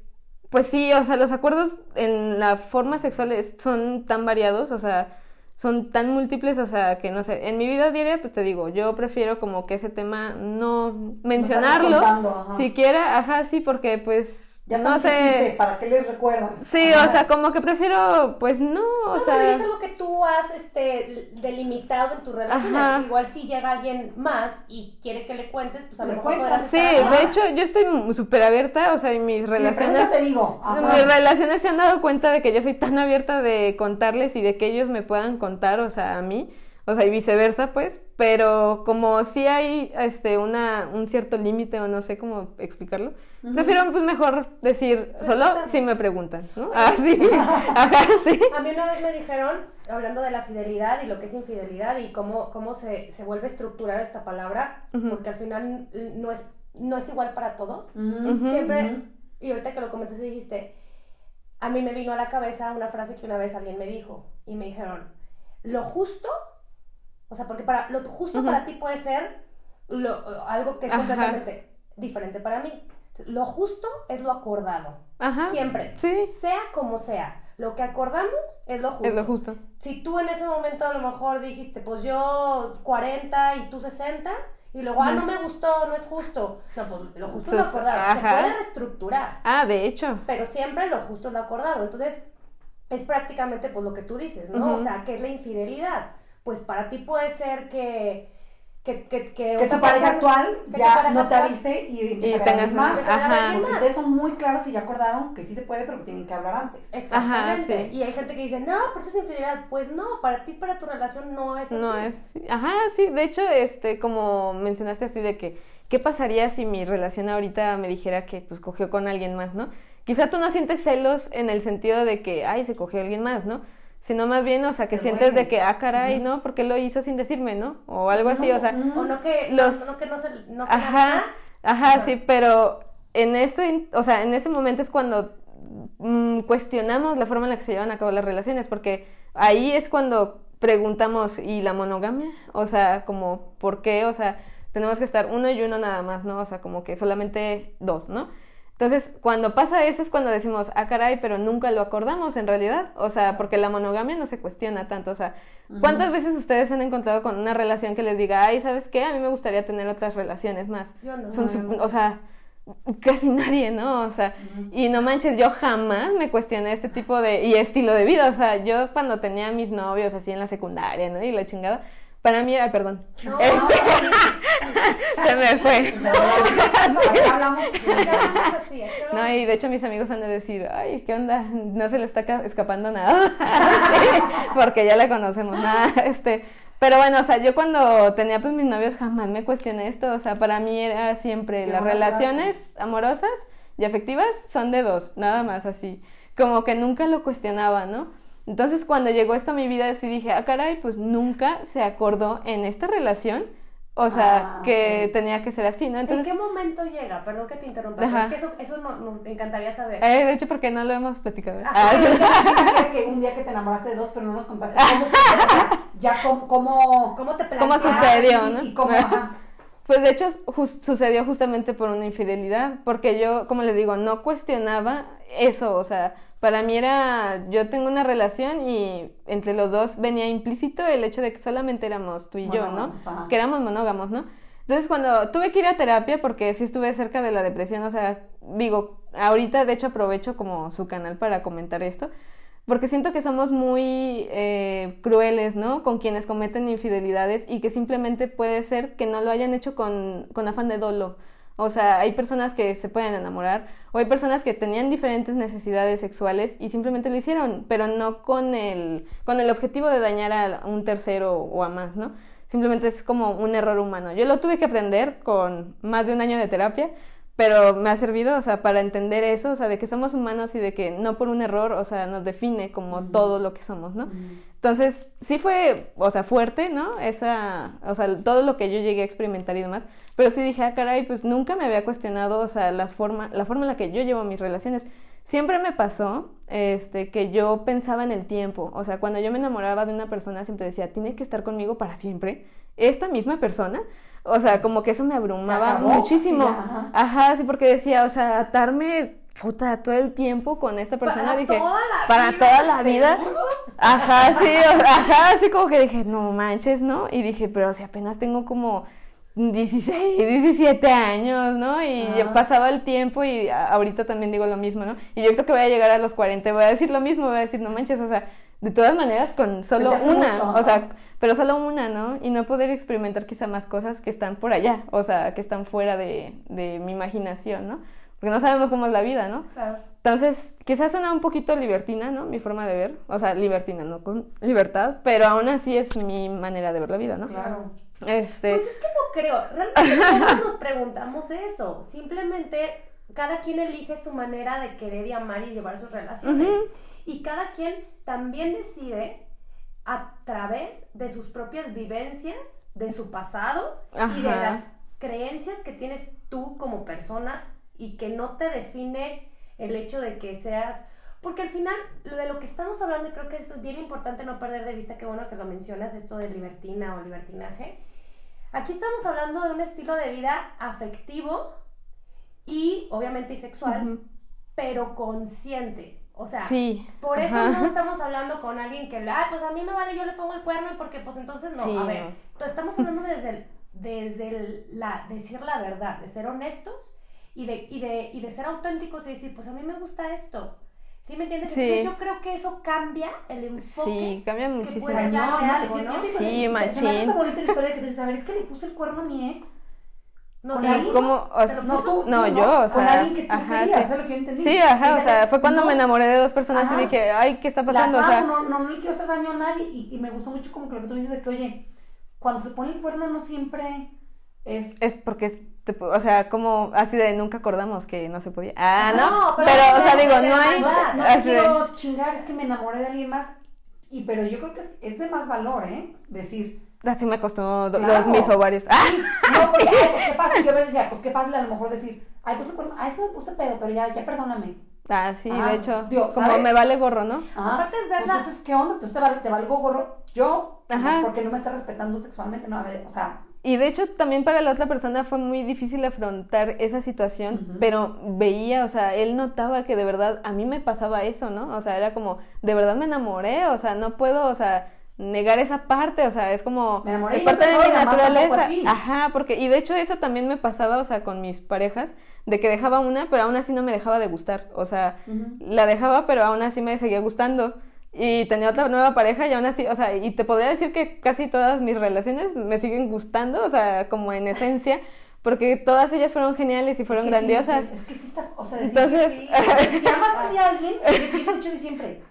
pues sí, o sea, los acuerdos en la forma sexual son tan variados, o sea, son tan múltiples, o sea, que no sé, en mi vida diaria, pues te digo, yo prefiero como que ese tema no mencionarlo, contando, ajá. siquiera, ajá, sí, porque pues, Ya no saben que existe, sé, ¿para qué les recuerdas? sí, Ajá. o sea, como que prefiero, pues no, o No, sea, pero es algo que tú has este, delimitado en tus relaciones. Ajá. Igual si llega alguien más y quiere que le cuentes, pues a lo mejor podrás sí, estar de hecho, yo estoy súper abierta, o sea, y mis relaciones... preguntas, te digo. ajá. Mis relaciones se han dado cuenta de que yo soy tan abierta de contarles y de que ellos me puedan contar, o sea, a mí, o sea, y viceversa, pues, pero como sí hay este una un cierto límite o no sé cómo explicarlo, prefiero pues mejor decir solo si me preguntan, ¿no? Ah, sí. Ajá, sí. A mí una vez me dijeron, hablando de la fidelidad y lo que es infidelidad y cómo, cómo se, se vuelve a estructurar esta palabra, porque al final no es, no es igual para todos. Siempre, y ahorita que lo comentaste dijiste, a mí me vino a la cabeza una frase que una vez alguien me dijo y me dijeron, lo justo, o sea, porque para lo justo Ujú. para ti puede ser lo- algo que es Ajá. completamente diferente para mí. Lo justo es lo acordado. Ajá. Siempre. Sí. Sea como sea. Lo que acordamos es lo justo. Es lo justo. Si tú en ese momento a lo mejor dijiste, pues yo 40 y tú 60, y luego, ah, no me gustó, no es justo. No, pues lo justo es lo Entonces, acordado. Se ajá. puede reestructurar, Ah, de hecho. pero siempre lo justo es lo acordado. Entonces, es prácticamente pues lo que tú dices, ¿no? Ujú. O sea, ¿qué es la infidelidad? Pues para ti puede ser que... Que, que, que, Que tu pareja actual que ya pareja no te avise y Y tengas más. Ajá. Porque ustedes son muy claros y ya acordaron que sí se puede, pero que tienen que hablar antes. Exactamente. Ajá, sí. Y hay gente que dice, no, pero eso es infidelidad. Pues no, para ti, para tu relación no es así. No es así. Ajá, sí. De hecho, este, como mencionaste así de que, ¿qué pasaría si mi relación ahorita me dijera que pues cogió con alguien más, ¿no? Quizá tú no sientes celos en el sentido de que, ay, se cogió alguien más, ¿no? Sino más bien, o sea, que Te sientes de que, ah, caray, ¿no? Porque lo hizo sin decirme, ¿no? O algo así, o sea. O no que Los- no, no que no se no que Ajá, ajá, sí, pero en ese, o sea, en ese momento es cuando mm, cuestionamos la forma en la que se llevan a cabo las relaciones, porque ahí es cuando preguntamos, ¿y la monogamia? O sea, como, ¿por qué? O sea, tenemos que estar uno y uno nada más, ¿no? O sea, como que solamente dos, ¿no? Entonces, cuando pasa eso es cuando decimos, ah, caray, pero nunca lo acordamos en realidad. O sea, porque la monogamia no se cuestiona tanto. O sea, ¿cuántas veces ustedes han encontrado con una relación que les diga, ay, ¿sabes qué? A mí me gustaría tener otras relaciones más. Yo no. Son No, o sea, casi nadie, ¿no? O sea, y no manches, yo jamás me cuestioné este tipo de, y estilo de vida. O sea, yo cuando tenía mis novios así en la secundaria, ¿no? Y la chingada, para mí era, perdón, No, Este, se me fue. No, y de hecho mis amigos han de decir, ay, ¿qué onda? No se le está ca- escapando nada. Sí, porque ya le conocemos. Nada, este. Pero bueno, o sea, yo cuando tenía pues mis novios jamás me cuestioné esto. O sea, para mí era siempre las relaciones amorosas y afectivas son de dos, nada más así. Como que nunca lo cuestionaba, ¿no? Entonces cuando llegó esto a mi vida, sí dije, ah, caray, pues nunca se acordó en esta relación. O sea, Ah, que tenía que ser así, ¿no? ¿En Entonces, qué momento llega? Perdón que te interrumpa. Ajá. pero Es que eso, eso no- nos encantaría saber. eh, de hecho, porque no lo hemos platicado. Ajá. Ah, significa que un día que te enamoraste de dos, pero no nos contaste cómo sea, ya cómo, cómo, ¿Cómo te ¿Cómo sucedió, y, no? y cómo, ajá. Pues de hecho sucedió justamente por una infidelidad, porque yo, como les digo, no cuestionaba eso, o sea, para mí era, yo tengo una relación y entre los dos venía implícito el hecho de que solamente éramos tú y yo, ¿no? Ajá. Que éramos monógamos, ¿no? Entonces cuando tuve que ir a terapia, porque sí estuve cerca de la depresión, o sea, digo, ahorita de hecho aprovecho como su canal para comentar esto, porque siento que somos muy eh, crueles, ¿no? Con quienes cometen infidelidades y que simplemente puede ser que no lo hayan hecho con, con afán de dolo. O sea, hay personas que se pueden enamorar o hay personas que tenían diferentes necesidades sexuales y simplemente lo hicieron, pero no con el, con el objetivo de dañar a un tercero o a más, ¿no? Simplemente es como un error humano. Yo lo tuve que aprender con más de un año de terapia, pero me ha servido, o sea, para entender eso, o sea, de que somos humanos y de que no por un error, o sea, nos define como todo lo que somos, ¿no? Entonces, sí fue, o sea, fuerte, ¿no? Esa, o sea, todo lo que yo llegué a experimentar y demás, pero sí dije, ah, caray, pues nunca me había cuestionado, o sea, las forma, la forma en la que yo llevo mis relaciones. Siempre me pasó, este, que yo pensaba en el tiempo, o sea, cuando yo me enamoraba de una persona, siempre decía, tiene que estar conmigo para siempre, esta misma persona, o sea, como que eso me abrumaba muchísimo. Sí, ajá. sí, porque decía, o sea, atarme puta todo el tiempo con esta persona, Para dije, toda la para vida, toda la vida. Ajá, sí, o- ajá, así como que dije, no manches, ¿no? Y dije, pero si apenas tengo como 16, 17 años, ¿no? Y ya pasaba el tiempo y ahorita también digo lo mismo, ¿no? Y yo creo que voy a llegar a los 40 y voy a decir lo mismo, voy a decir, no manches, o sea, de todas maneras con solo una, mucho, o sea, pero solo una, ¿no? Y no poder experimentar quizá más cosas que están por allá, o sea, que están fuera de, de mi imaginación, ¿no? Porque no sabemos cómo es la vida, ¿no? Claro. Entonces, quizás suena un poquito libertina, ¿no? Mi forma de ver, o sea, libertina, no con libertad, pero aún así es mi manera de ver la vida, ¿no? Claro. Este, Pues es que no creo. Realmente todos nos preguntamos eso. Simplemente cada quien elige su manera de querer y amar y llevar sus relaciones. Y cada quien también decide a través de sus propias vivencias, de su pasado y de las creencias que tienes tú como persona y que no te define el hecho de que seas porque al final lo de lo que estamos hablando y creo que es bien importante no perder de vista qué bueno que lo mencionas esto de libertina o libertinaje aquí estamos hablando de un estilo de vida afectivo y obviamente y sexual pero consciente o sea, Sí, por eso ajá. no estamos hablando con alguien que, ah, pues a mí me vale, yo le pongo el cuerno porque pues entonces no. Sí, a ver, no. estamos hablando desde, el- desde el- la, decir la verdad, de ser honestos y de, y, de, y de ser auténticos y decir, pues a mí me gusta esto. ¿Sí me entiendes? Sí. Entonces yo creo que eso cambia el enfoque. Sí, cambia que muchísimo. darle ¿no? algo, Yo- yo ¿no? te digo, Sí, se- Se me hace machín. tan bonita la historia que tú dices, a ver, es que le puse el cuerno a mi ex. No, Con ¿Cómo? puso- O sea, No, tú, No, yo, o Con sea, alguien que tú ajá, querías, sí. lo que yo entendí. Sí, ajá, o sea, fue cuando no, me enamoré de dos personas Ajá. y dije, ay, ¿qué está pasando? Las O sea, no, no, no le quiero hacer daño a nadie. Y, y me gustó mucho como que lo que tú dices de que, oye, cuando se pone el cuerno no siempre es... es porque, es- te- o sea, como así de nunca acordamos que no se podía. Ah, no, No, pero, pero- o sea, digo, no hay... No te, no te así de- quiero chingar, es que me enamoré de alguien más. Y pero yo creo que es, es de más valor, ¿eh? Decir, Así me costó do- Claro. los mis ovarios. Ah, no, porque, ay, pues qué fácil. Yo a veces decía, pues qué fácil a lo mejor decir, ay, pues ay, es que me puse pedo, pero ya, ya perdóname. ah, sí, Ajá, de hecho, digo, como ¿sabes? me vale gorro, ¿no? Ajá. Aparte es verla- Entonces, ¿qué onda? Entonces te, vale- te valgo gorro yo, Ajá. porque no me estás respetando sexualmente, no, a ver, o sea, Y de hecho también para la otra persona fue muy difícil afrontar esa situación, pero veía, o sea, él notaba que de verdad a mí me pasaba eso, ¿no? O sea, era como, de verdad me enamoré, o sea, no puedo, o sea, negar esa parte, o sea, es como, Me enamoré es parte de mi naturaleza. Ajá, porque, y de hecho eso también me pasaba, o sea, con mis parejas, de que dejaba una, pero aún así no me dejaba de gustar, o sea, la dejaba, pero aún así me seguía gustando. Y tenía otra nueva pareja y aún así, o sea, y te podría decir que casi todas mis relaciones me siguen gustando, o sea, como en esencia, porque todas ellas fueron geniales y fueron es que sí, grandiosas. es que sí está, o sea, decir Entonces, sí. si amas un día a alguien, yo dicho de siempre,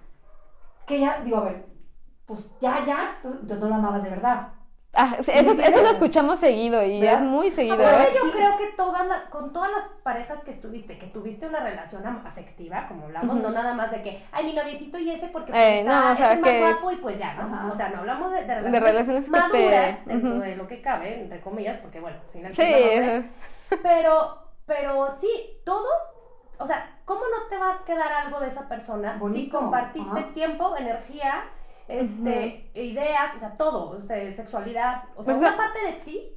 que ya, digo, a ver, pues ya, ya, entonces, entonces no la amabas de verdad. Ah, sí, ¿Sí eso, eso lo escuchamos seguido y ¿Verdad? es muy seguido, ¿eh? yo Sí. creo que todas la- con todas las parejas que estuviste, que tuviste una relación afectiva, como hablamos, no nada más de que, ay, mi noviecito y ese porque Eh, pues, está, no, o sea, es el más que- guapo y pues ya, ¿no? Ajá. O sea, no hablamos de, de relaciones, relaciones que te- maduras dentro de lo que cabe, entre comillas, porque bueno, al final Sí, madurez. eso- pero, pero sí, todo, o sea, ¿cómo no te va a quedar algo de esa persona si compartiste ajá. tiempo, energía, este, ideas, o sea, todo, o sea, sexualidad, o sea, Pero, una sea, parte de ti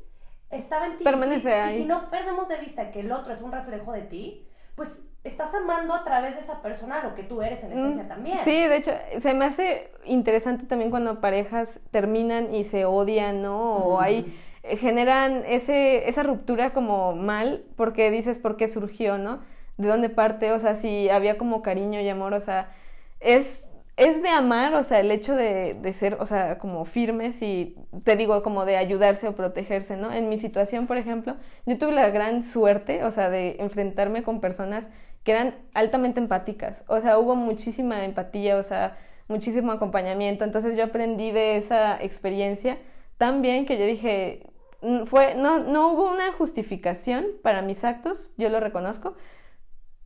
estaba en ti. permanece y si, ahí. Y si no perdemos de vista que el otro es un reflejo de ti, pues estás amando a través de esa persona lo que tú eres en esencia Mm, también. Sí, de hecho, se me hace interesante también cuando parejas terminan y se odian, ¿no? O hay eh, generan ese esa ruptura como mal porque dices por qué surgió, ¿no? ¿De dónde parte? O sea, si había como cariño y amor, o sea, es es de amar, o sea, el hecho de, de, ser, o sea, como firmes y, te digo, como de ayudarse o protegerse, ¿no? En mi situación, por ejemplo, yo tuve la gran suerte, o sea, de enfrentarme con personas que eran altamente empáticas, o sea, hubo muchísima empatía, o sea, muchísimo acompañamiento, entonces yo aprendí de esa experiencia tan bien que yo dije, mm, fue, no, no hubo una justificación para mis actos, yo lo reconozco,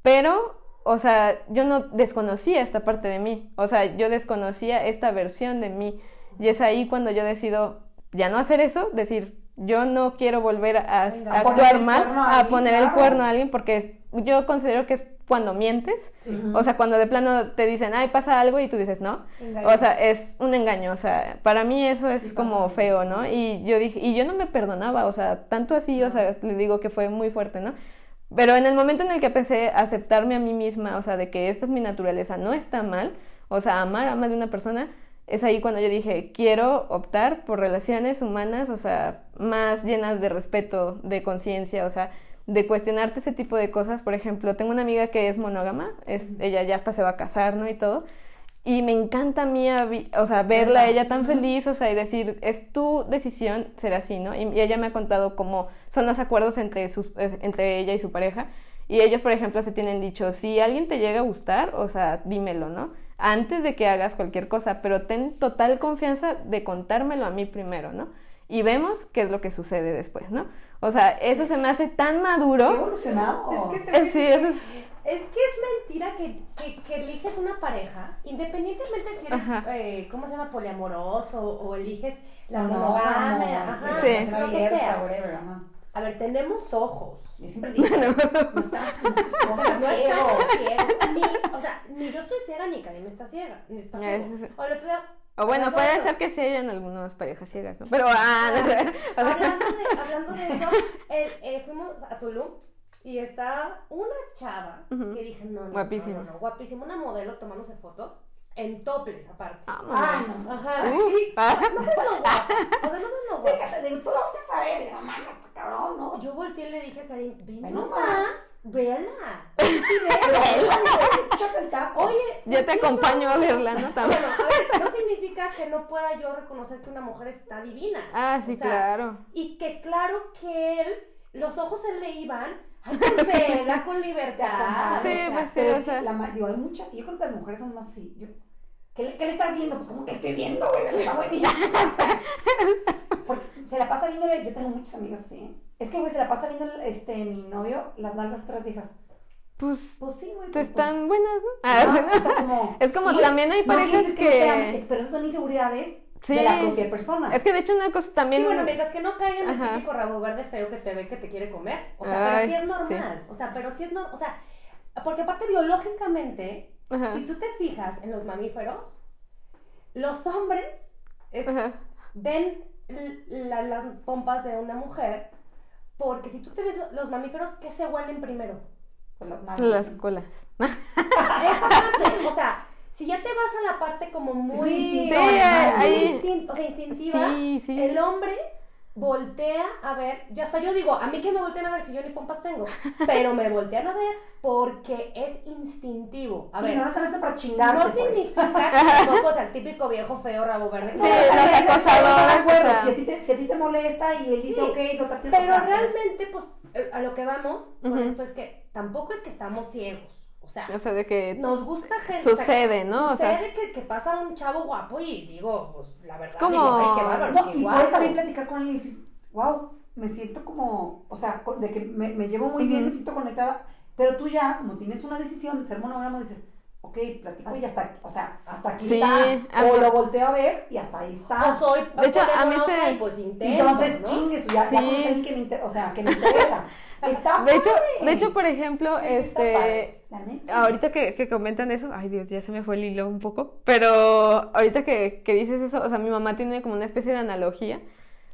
pero o sea, yo no desconocía esta parte de mí, o sea, yo desconocía esta versión de mí. Y es ahí cuando yo decido ya no hacer eso, decir, yo no quiero volver a, actuar mal, a, poner el cuerno a alguien, porque yo considero que es cuando mientes, o sea, cuando de plano te dicen, ay, pasa algo y tú dices, no, o sea, es un engaño, o sea, para mí eso es como feo, ¿no? Y yo dije, y yo no me perdonaba, o sea, tanto así, o sea, le digo que fue muy fuerte, ¿no? Pero en el momento en el que empecé a aceptarme a mí misma, o sea, de que esta es mi naturaleza, no está mal, o sea, amar a más de una persona, es ahí cuando yo dije, quiero optar por relaciones humanas, o sea, más llenas de respeto, de conciencia, o sea, de cuestionarte ese tipo de cosas. Por ejemplo, tengo una amiga que es monógama, es, ella ya hasta se va a casar, ¿no? Y todo. Y me encanta a mí, o sea, verla a ella tan feliz, o sea, y decir, es tu decisión ser así, ¿no? Y, ella me ha contado cómo son los acuerdos entre, sus, entre ella y su pareja. Y ellos, por ejemplo, se tienen dicho, si alguien te llega a gustar, o sea, dímelo, ¿no? Antes de que hagas cualquier cosa, pero ten total confianza de contármelo a mí primero, ¿no? Y vemos qué es lo que sucede después, ¿no? O sea, eso se me hace tan maduro. evolucionado. Es que, sí, eso es que es mentira que, que, eliges una pareja, independientemente si eres, eh, ¿cómo se llama? Poliamoroso o eliges la monogamia, no, sí. lo que sea. A ver, tenemos ojos. Yo siempre digo, no, estás, no, o sea, no. Ni, o sea, ni yo estoy ciega, ni Karim está ciega. Ni está ciego. O el otro día, o bueno, puede ser que sí hayan algunas parejas ciegas, ¿no? Pero, ah, hablando, de, hablando de eso, eh, fuimos a Tulum y está una chava que dije, no, no, guapísima. No, no, guapísima, una modelo tomándose fotos en toples aparte. Ah, ah no. Ajá. Uf, ah. No no guapa. O sea, no no guapa. Fíjate, digo, tú la vas a ver, no mames, está cabrón, ¿no? Yo volteé y le dije a Karim, ven, ven nomás, véala. Sí, véala. Oye, yo te acompaño a verla, ¿no? También. Bueno, a ver, no significa que no pueda yo reconocer que una mujer está divina. Ah, sí, claro. Y que claro que él, los ojos se le iban Ay, pues la con libertad. Sí, pues sí, o sea. La, digo, hay muchas, yo creo que las mujeres son más así. Yo, ¿qué, le, ¿Qué le estás viendo? Pues como que estoy viendo, güey, está. Porque se la pasa viendo, yo tengo muchas amigas así. Es que, güey, se la pasa viendo este, mi novio, las nalgas otras viejas. Pues, pues sí, güey. Pues, están buenas, ¿no? Ah, o sea, como, es como también hay parejas que... que... pero eso son inseguridades de la propia persona. Es que de hecho una cosa también... Sí, bueno, mientras que no caiga en el típico rabo verde feo que te ve que te quiere comer. O sea, pero sí es normal. O sea, pero sí es normal. O sea, porque aparte biológicamente, si tú te fijas en los mamíferos, los hombres ven las pompas de una mujer porque si tú te ves los mamíferos, ¿qué se huelen primero? Las colas. Parte, o sea, si ya te vas a la parte como muy sí, o sea, instintiva, el hombre voltea a ver, yo hasta yo digo, a mí que me voltean a ver si yo ni pompas tengo, pero me voltean a ver porque es instintivo. A sí, ver, no están para chingar. No pues. significa que tampoco sea el típico viejo feo rabo verde. Sí, los acosadores. Si a, ti te, si a ti te molesta y él dice, ok, no te Pero realmente, pues, eh, a lo que vamos con esto es que tampoco es que estamos ciegos. O sea, de que nos gusta gente. Sucede, ¿no? Sucede o sea, que, que, pasa un chavo guapo y digo, pues la verdad, como... digo, qué bárbaro. No, y puedes también platicar con él y decir, wow, me siento como, o sea, de que me, me llevo muy bien, me siento conectada. Pero tú ya, como tienes una decisión de ser monógamo, dices, ok, platico y hasta, o sea, hasta aquí sí, está. O lo volteo a ver y hasta ahí está. O soy, de hecho, a mí se... pues intento, Entonces, ¿no? chingues, ya, sí. ya que me, interesa, o sea, que me interesa. Está de hecho, de hecho, por ejemplo, este, ahorita que, que, comentan eso, ay Dios, ya se me fue el hilo un poco, pero ahorita que, que dices eso, o sea, mi mamá tiene como una especie de analogía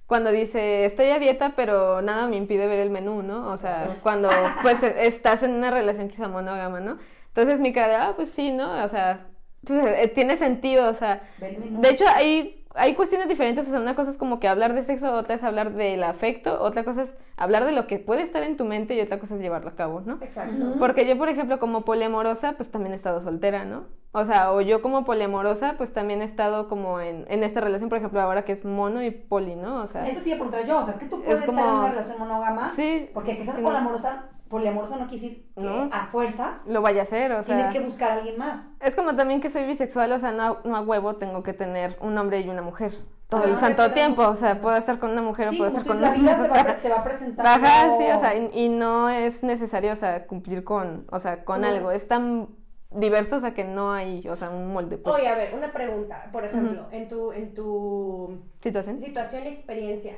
cuando dice estoy a dieta pero nada me impide ver el menú, ¿no? O sea, cuando pues estás en una relación quizá monógama, ¿no? Entonces mi cara de, ah, pues sí, ¿no? O sea, pues, eh, tiene sentido, o sea, de hecho hay hay cuestiones diferentes, o sea, una cosa es como que hablar de sexo, otra es hablar del afecto, otra cosa es hablar de lo que puede estar en tu mente y otra cosa es llevarlo a cabo, ¿no? Exacto. Porque yo, por ejemplo, como poliamorosa, pues también he estado soltera, ¿no? O sea, o yo como poliamorosa, pues también he estado como en, en esta relación, por ejemplo, ahora que es mono y poli, ¿no? O sea, Eso te iba a preguntar yo, o sea, es que tú puedes como- estar en una relación monógama, Sí, porque quizás sí. poliamorosa, poliamorosa no quiere decir que No. a fuerzas lo vaya a hacer, o sea... tienes que buscar a alguien más. Es como también que soy bisexual, o sea, no, no a huevo tengo que tener un hombre y una mujer todo Ah, el santo tiempo, o sea, puedo estar con una mujer Sí, o puedo estar con la una vida te va, a o sea, te va presentando... Ajá, sí, o sea, y, y no es necesario, o sea, cumplir con, o sea, con No. algo, es tan diverso, o sea, que no hay, o sea, un molde, pues, Oye, a ver, una pregunta. Por ejemplo, en tu, en tu situación. situación y experiencia.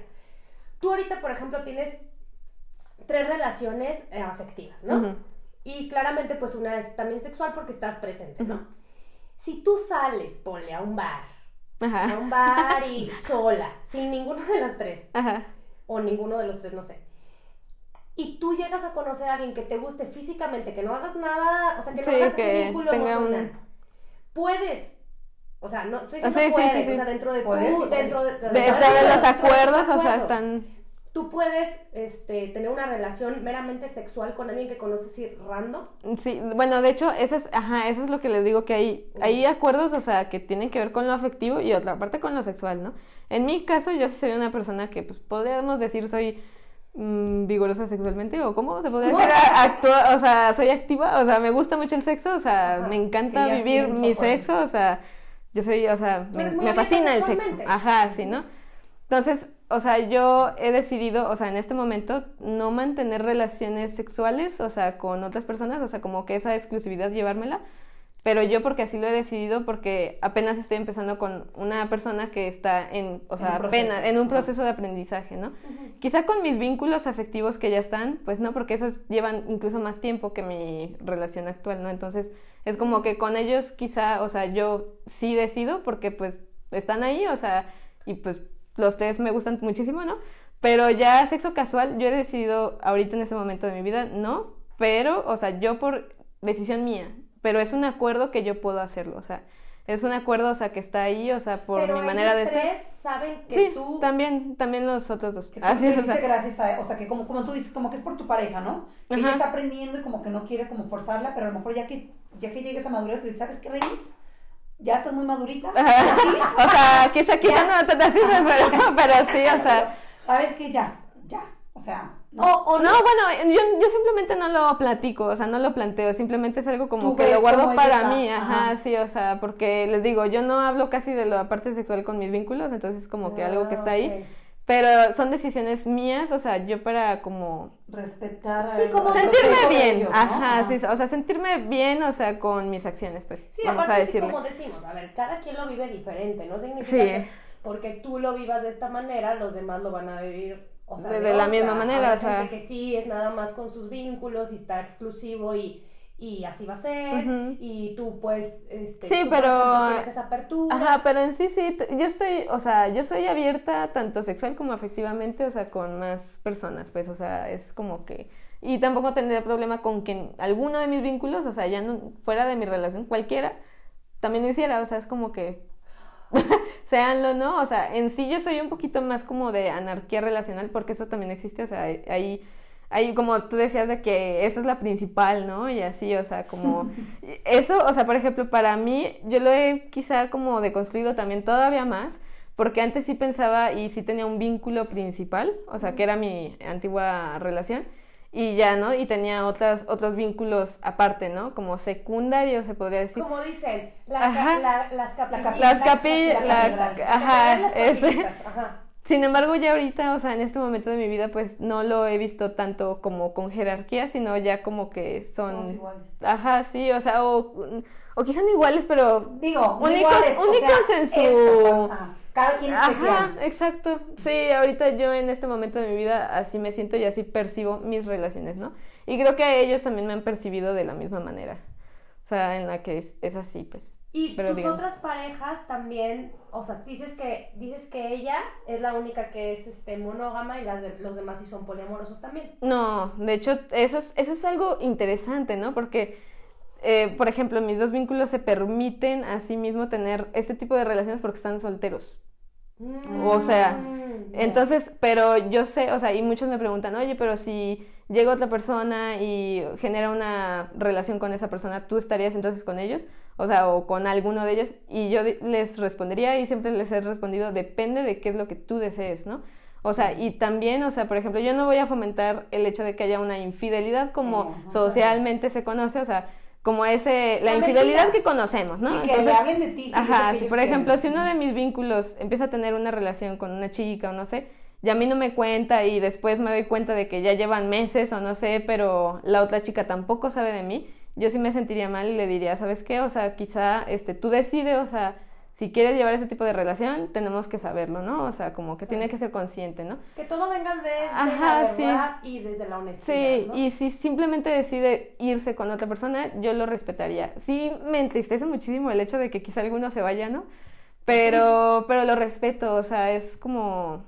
Tú ahorita, por ejemplo, tienes tres relaciones eh, afectivas, ¿no? Y claramente, pues una es también sexual porque estás presente, ¿no? Si tú sales, ponle a un bar, a un bar y sola, sin ninguno de las tres, ajá, o ninguno de los tres, no sé. Y tú llegas a conocer a alguien que te guste físicamente, que no hagas nada, o sea, que no Sí, hagas que ese vínculo tenga un- emocional. Puedes, o sea, no estoy Ah, diciendo sí, sí, puedes, sí, sí. o sea, dentro de sí, dentro de, de, de- de de- los de- acuerdos, o sea, están, Tú puedes este, tener una relación meramente sexual con alguien que conoces y random. Sí, bueno, de hecho, eso es, ajá, eso es lo que les digo, que hay, hay acuerdos, o sea, que tienen que ver con lo afectivo y otra parte con lo sexual, ¿no? En mi caso, yo soy una persona que, pues, podríamos decir, soy mm, vigorosa sexualmente, o cómo se podría decir, actua, o sea, soy activa, o sea, me gusta mucho el sexo, o sea, Ajá, me encanta vivir mi sexo, o sea, yo soy, o sea, me, me fascina el sexo, ajá, sí, ¿no? Entonces, o sea, yo he decidido, o sea, en este momento, no mantener relaciones sexuales, o sea, con otras personas, o sea, como que esa exclusividad llevármela, pero yo porque así lo he decidido, porque apenas estoy empezando con una persona que está en, o En sea, proceso. apenas, en un proceso de aprendizaje, ¿no? Quizá con mis vínculos afectivos que ya están, pues no, porque esos llevan incluso más tiempo que mi relación actual, ¿no? Entonces, es como que con ellos quizá, o sea, yo sí decido porque pues están ahí, o sea, y pues los tres me gustan muchísimo, ¿no? Pero ya sexo casual, yo he decidido ahorita en ese momento de mi vida, no, pero, o sea, yo por decisión mía, pero es un acuerdo que yo puedo hacerlo, o sea, es un acuerdo, o sea, que está ahí, o sea, por Pero mi manera de ellos ser. tres saben que Sí, tú... también, también los otros dos. Que Así, o sea, gracias a, o sea, que como, como tú dices, como que es por tu pareja, ¿no? Que ella está aprendiendo y como que no quiere como forzarla, pero a lo mejor ya que, ya que llegues a madurez, le dices, ¿sabes qué, Renis? Ya estás muy madurita. O sea, quizá, quizá Ya. no así, pero, pero sí, o sea. ¿Sabes qué? Ya, ya. O sea, no. O, o No, bueno, yo, yo simplemente no lo platico, o sea, no lo planteo, simplemente es algo como que lo guardo para está, mí, ajá, ajá. sí, o sea, porque les digo, yo no hablo casi de la parte sexual con mis vínculos, entonces es como que algo que Ah, está ahí. Pero son decisiones mías, o sea, yo para como Respetar Sí, como sentirme bien, ellos, ¿no? ajá, sí, o sea, sentirme bien, o sea, con mis acciones, pues, Sí, vamos a aparte sí, decirle. como decimos, a ver, cada quien lo vive diferente, no significa Sí. que porque tú lo vivas de esta manera, los demás lo van a vivir, o sea, De- de, de la otra. misma manera, Habrá o sea. gente que sí es nada más con sus vínculos y está exclusivo y, y así va a ser, y tú pues, este, Sí, tú, pero- ejemplo, esa apertura. Ajá, pero en sí, sí, yo estoy, o sea, yo soy abierta tanto sexual como afectivamente, o sea, con más personas, pues, o sea, es como que... Y tampoco tendría problema con que alguno de mis vínculos, o sea, ya no, fuera de mi relación, cualquiera, también lo hiciera, o sea, es como que... Seanlo, ¿no? O sea, en sí yo soy un poquito más como de anarquía relacional, porque eso también existe, o sea, hay... Hay como tú decías de que esa es la principal, ¿no? Y así, o sea, como eso, o sea, por ejemplo, para mí yo lo he quizá como deconstruido también todavía más, porque antes sí pensaba y sí tenía un vínculo principal, o sea, que era mi antigua relación y ya, ¿no? Y tenía otras otros vínculos aparte, ¿no? Como secundarios, se podría decir. Como dicen, la, ca- la- las capillitas. Las capi- la la- ajá, Las ese. ajá. Sin embargo, ya ahorita, o sea, en este momento de mi vida, pues no lo he visto tanto como con jerarquía, sino ya como que son... Todos iguales. Ajá, sí, o sea, o, o quizás no iguales, pero... Digo, Únicos- iguales, o únicos sea, en su- eso, pues, cada quien es Ajá, exacto. Sí, ahorita yo en este momento de mi vida así me siento y así percibo mis relaciones, ¿no? Y creo que ellos también me han percibido de la misma manera. O sea, en la que es, es así, pues. Y Pero tus otras parejas también, o sea, dices que dices que ella es la única que es este monógama y las de- los demás sí son poliamorosos también. No, de hecho, eso es, eso es algo interesante, ¿no? Porque, eh, por ejemplo, mis dos vínculos se permiten a sí mismo tener este tipo de relaciones porque están solteros. O sea, Mm, entonces, pero yo sé, o sea, y muchos me preguntan, oye, pero si llega otra persona y genera una relación con esa persona, ¿tú estarías entonces con ellos? O sea, o con alguno de ellos. Y yo les respondería y siempre les he respondido, depende de qué es lo que tú desees, ¿no? O sea, y también, o sea, por ejemplo, yo no voy a fomentar el hecho de que haya una infidelidad como socialmente se conoce, o sea, como ese, la La infidelidad mentira. que conocemos, ¿no? Sí, que le hablen de ti, sí, Ajá, si por quieren. ejemplo, si uno de mis vínculos empieza a tener una relación con una chica o no sé, y a mí no me cuenta y después me doy cuenta de que ya llevan meses o no sé, pero la otra chica tampoco sabe de mí, yo sí me sentiría mal y le diría, ¿sabes qué? O sea, quizá este, tú decides, o sea, si quieres llevar ese tipo de relación, tenemos que saberlo, ¿no? O sea, como que tiene que ser consciente, ¿no? Que todo venga desde Ajá, la sí. verdad y desde la honestidad. Sí, ¿no? y si simplemente decide irse con otra persona, yo lo respetaría. Sí, me entristece muchísimo el hecho de que quizá alguno se vaya, ¿no? Pero, pero lo respeto, o sea, es como...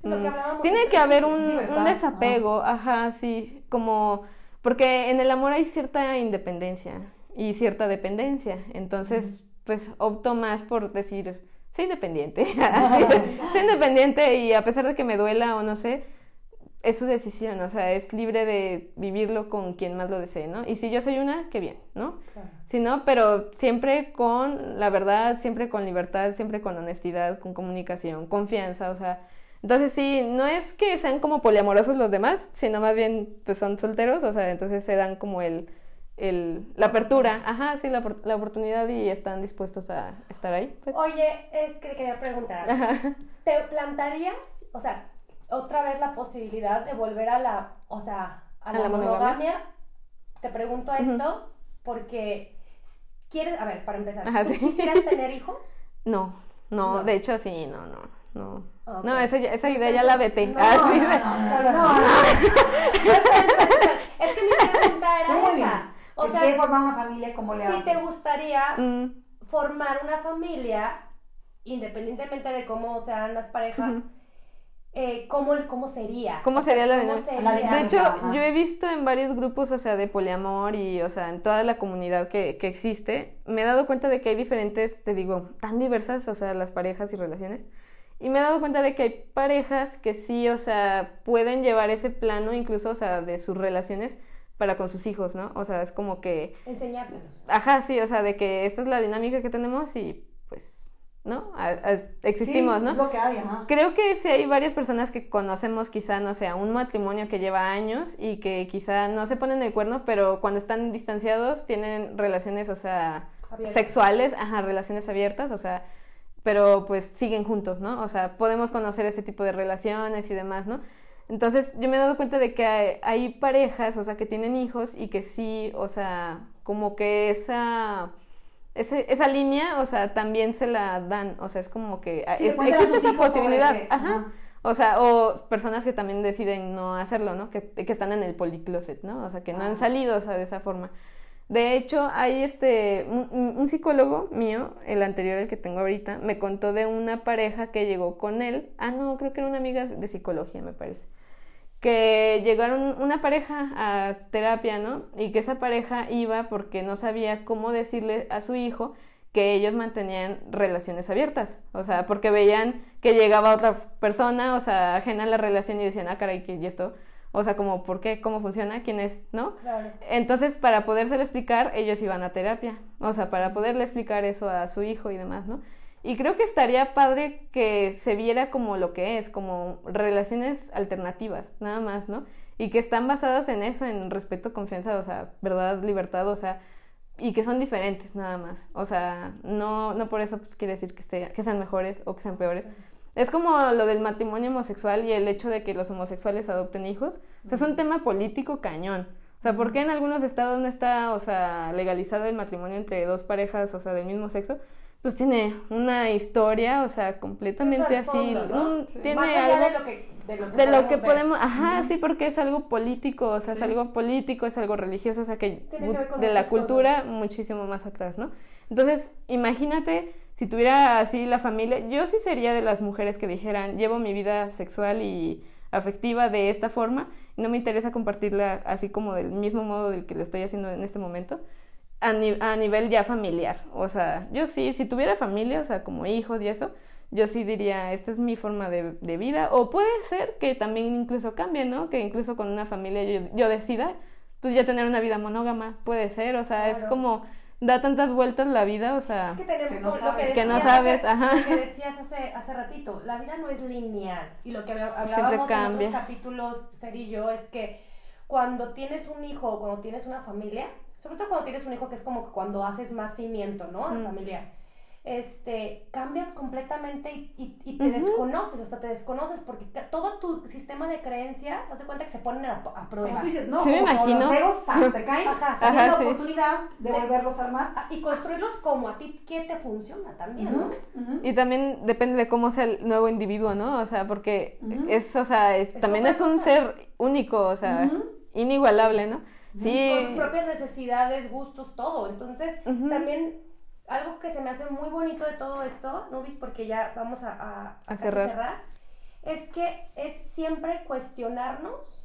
Sí, lo que mm, tiene que haber un, desapego, ajá, sí, como... Porque en el amor hay cierta independencia y cierta dependencia, entonces, pues opto más por decir, sé independiente, sé independiente y a pesar de que me duela o no sé, es su decisión, o sea, es libre de vivirlo con quien más lo desee, ¿no? Y si yo soy una, qué bien, ¿no? Claro. Si no, pero siempre con la verdad, siempre con libertad, siempre con honestidad, con comunicación, confianza, o sea, entonces sí, no es que sean como poliamorosos los demás, sino más bien pues son solteros, o sea, entonces se dan como el, el la apertura, ajá, sí, la, la oportunidad y están dispuestos a estar ahí, pues. Oye, es que quería preguntar. ¿Te plantarías, o sea, otra vez la posibilidad de volver a la, o sea, a, ¿A la, la monogamia? monogamia? Te pregunto esto porque quieres, a ver, para empezar, Ajá, ¿tú sí. quisieras tener hijos? No, no, No. de hecho sí, no, no, no. No, esa, esa idea ya la vete. No, Ah, sí, no, no, no. Es que mi pregunta era bien. esa. O sea, formar una familia, ¿cómo le si haces? te gustaría Mm, formar una familia, independientemente de cómo sean las parejas, eh, ¿cómo, ¿cómo sería? ¿Cómo sería la ¿cómo dinámica? sería? La dinámica. De hecho, Ajá. yo he visto en varios grupos, o sea, de poliamor y, o sea, en toda la comunidad que, que existe, me he dado cuenta de que hay diferentes, te digo, tan diversas, o sea, las parejas y relaciones. Y me he dado cuenta de que hay parejas que sí, o sea, pueden llevar ese plano incluso, o sea, de sus relaciones para con sus hijos, ¿no? O sea, es como que, Enseñárselos. ajá, sí, o sea, de que esta es la dinámica que tenemos y pues, ¿no? A- a- existimos, Sí, ¿no? Lo que hay, ajá. Creo que sí hay varias personas que conocemos quizá, no sé, un matrimonio que lleva años y que quizá no se ponen el cuerno, pero cuando están distanciados tienen relaciones, o sea, Abiertas. sexuales, ajá, relaciones abiertas, o sea, pero pues siguen juntos, ¿no? O sea, podemos conocer ese tipo de relaciones y demás, ¿no? Entonces, yo me he dado cuenta de que hay, hay parejas, o sea, que tienen hijos y que sí, o sea, como que esa... ese- esa línea, o sea, también se la dan, o sea, es como que Sí, es- existe esa posibilidad, que- ajá. O sea, o personas que también deciden no hacerlo, ¿no? Que, que están en el policloset, ¿no? O sea, que no han salido, o sea, de esa forma. De hecho, hay este, un, psicólogo mío, el anterior, el que tengo ahorita, me contó de una pareja que llegó con él. Ah, no, creo que era una amiga de psicología, me parece. Que llegaron una pareja a terapia, ¿no? Y que esa pareja iba porque no sabía cómo decirle a su hijo que ellos mantenían relaciones abiertas. O sea, porque veían que llegaba otra persona, o sea, ajena a la relación y decían, ah, caray, ¿qué y esto? O sea, como, ¿por qué? ¿Cómo funciona? ¿Quién es? ¿No? Claro. Entonces, para podérselo explicar, ellos iban a terapia. O sea, para poderle explicar eso a su hijo y demás, ¿no? Y creo que estaría padre que se viera como lo que es, como relaciones alternativas, nada más, ¿no? Y que están basadas en eso, en respeto, confianza, o sea, verdad, libertad, o sea, y que son diferentes nada más. O sea, no, no por eso pues, quiere decir que, esté, que sean mejores o que sean peores. Es como lo del matrimonio homosexual y el hecho de que los homosexuales adopten hijos. O sea, es un tema político cañón. O sea, ¿por qué en algunos estados no está, o sea, legalizado el matrimonio entre dos parejas, o sea, del mismo sexo? Pues tiene una historia, o sea, completamente así. trasfondo, ¿no? un- Tiene Más allá algo de lo que, de lo que de lo que ver. podemos, ajá, sí, porque es algo político, o sea, es algo político, es algo religioso, o sea, que, Tiene que ver con de la cultura muchísimo más atrás, ¿no? Entonces, imagínate si tuviera así la familia, yo sí sería de las mujeres que dijeran, llevo mi vida sexual y afectiva de esta forma, y no me interesa compartirla así como del mismo modo del que lo estoy haciendo en este momento. A, ni- a nivel ya familiar, o sea, yo sí, si tuviera familia, o sea, como hijos y eso, yo sí diría, esta es mi forma de, de vida. O puede ser que también incluso cambie, ¿no? Que incluso con una familia yo, yo decida, pues ya tener una vida monógama, puede ser, o sea, es como da tantas vueltas la vida, o sea, Es que tenemos Que no lo sabes. que, Que no decías sabes, hace- ajá. lo que decías hace, hace ratito, la vida no es lineal. Y lo que hablábamos en otros capítulos, Fer y yo, es que cuando tienes un hijo o cuando tienes una familia, sobre todo cuando tienes un hijo que es como que cuando haces más cimiento, ¿no? Mm. Familiar. Este, cambias completamente y, y- y te desconoces, hasta te desconoces porque todo tu sistema de creencias, hace cuenta que se ponen a, a prueba. tú dices, no, Sí me como imagino. los ¡zas! se caen, Ajá, se ajá, la sí. oportunidad de volverlos a armar. Y construirlos como a ti que te funciona también, ¿no? Y también depende de cómo sea el nuevo individuo, ¿no? O sea, porque es, o sea, es- Es también es un cosa. ser único, o sea, inigualable, ¿no? con Sí. sus propias necesidades, gustos, todo. Entonces, también algo que se me hace muy bonito de todo esto, Nubis, porque ya vamos a, a- a casi cerrar. es que es siempre cuestionarnos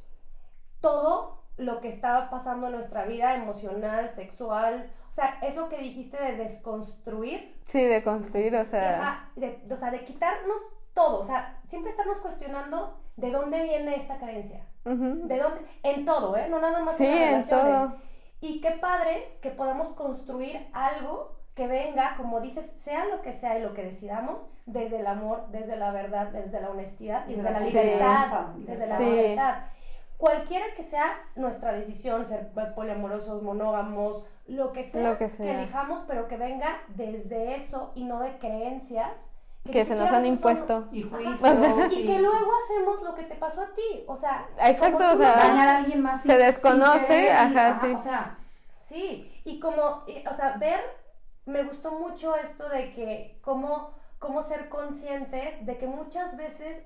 todo lo que estaba pasando en nuestra vida emocional, sexual, o sea, eso que dijiste de desconstruir, Sí, de construir, o sea, de, o sea, de quitarnos todo, o sea, siempre estarnos cuestionando de dónde viene esta creencia. ujú. ¿De dónde? En todo, ¿eh? No nada más Sí, en en todo. Y qué padre que podamos construir algo que venga, como dices, sea lo que sea y lo que decidamos, desde el amor, desde la verdad, desde la honestidad y Desde desde la libertad. Desde la Sí. libertad. Cualquiera que sea nuestra decisión, ser poliamorosos, monógamos, lo que sea, Lo que sea. elijamos, pero que venga desde eso y no de creencias que ni se nos han son- impuesto. Y Ajá. juicios. Y que luego hacemos lo que te pasó a ti. O sea, Exacto, o sea, dañar a alguien más Se desconoce, querer y- ajá, sí. O sea, Sí, y como, y, o sea, ver, me gustó mucho esto de que, cómo, cómo ser conscientes de que muchas veces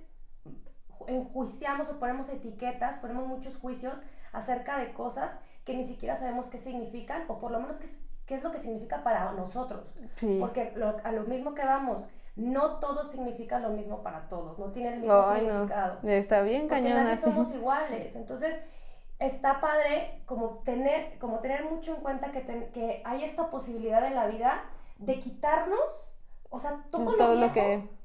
ju- enjuiciamos o ponemos etiquetas, ponemos muchos juicios acerca de cosas que ni siquiera sabemos qué significan, o por lo menos qué es, qué es lo que significa para nosotros. Sí. Porque lo- a lo mismo que vamos, no todo significa lo mismo para todos, no tiene el mismo Ay, no. significado Está bien porque cañón somos iguales. Entonces, está padre como tener, como tener mucho en cuenta que, que hay esta posibilidad en la vida de quitarnos, o sea, todo, Todo lo, lo viejo que-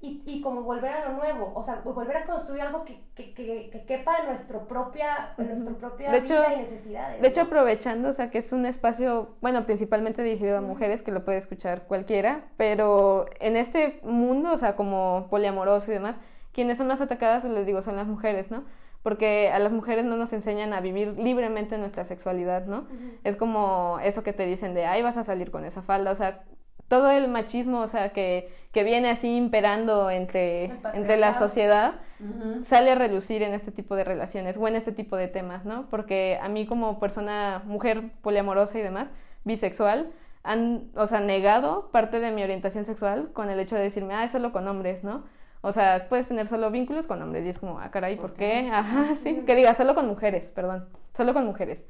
y, y como volver a lo nuevo, o sea, volver a construir algo que, que, que, que quepa en, nuestro propia, en nuestra propia De hecho- vida y necesidades. De hecho, aprovechando, o sea, que es un espacio, bueno, principalmente dirigido a mujeres, que lo puede escuchar cualquiera, pero en este mundo, o sea, como poliamoroso y demás, quienes son más atacadas, pues les digo, son las mujeres, ¿no? Porque a las mujeres no nos enseñan a vivir libremente nuestra sexualidad, ¿no? Es como eso que te dicen de, ay, vas a salir con esa falda, o sea, todo el machismo, o sea, que, que viene así imperando entre, entre la sociedad, sale a relucir en este tipo de relaciones o en este tipo de temas, ¿no? Porque a mí como persona, mujer poliamorosa y demás, bisexual, han, o sea, negado parte de mi orientación sexual con el hecho de decirme, ah, es solo con hombres, ¿no? O sea, puedes tener solo vínculos con hombres y es como, ah, caray, ¿por qué? Ajá, sí, que diga, solo con mujeres, perdón, solo con mujeres.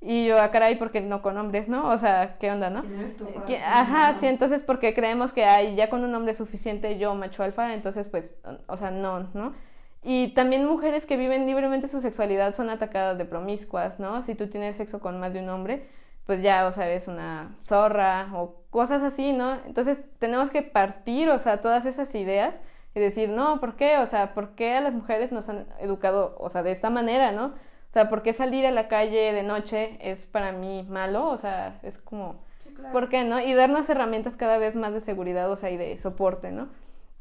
Y yo, ah, caray, ¿por qué no con hombres, no? O sea, ¿qué onda, no? ¿Quién eres tú Ajá, no? sí, entonces porque creemos que hay ya con un hombre suficiente yo macho alfa, entonces pues, o sea, no, ¿no? Y también mujeres que viven libremente su sexualidad son atacadas de promiscuas, ¿no? Si tú tienes sexo con más de un hombre, pues ya, o sea, eres una zorra o cosas así, ¿no? Entonces tenemos que partir, o sea, todas esas ideas y decir, no, ¿por qué? O sea, ¿por qué a las mujeres nos han educado, o sea, de esta manera, ¿no? O sea, ¿por qué salir a la calle de noche es para mí malo? O sea, es como... Sí, claro. ¿Por qué no? Y darnos herramientas cada vez más de seguridad, o sea, y de soporte, ¿no?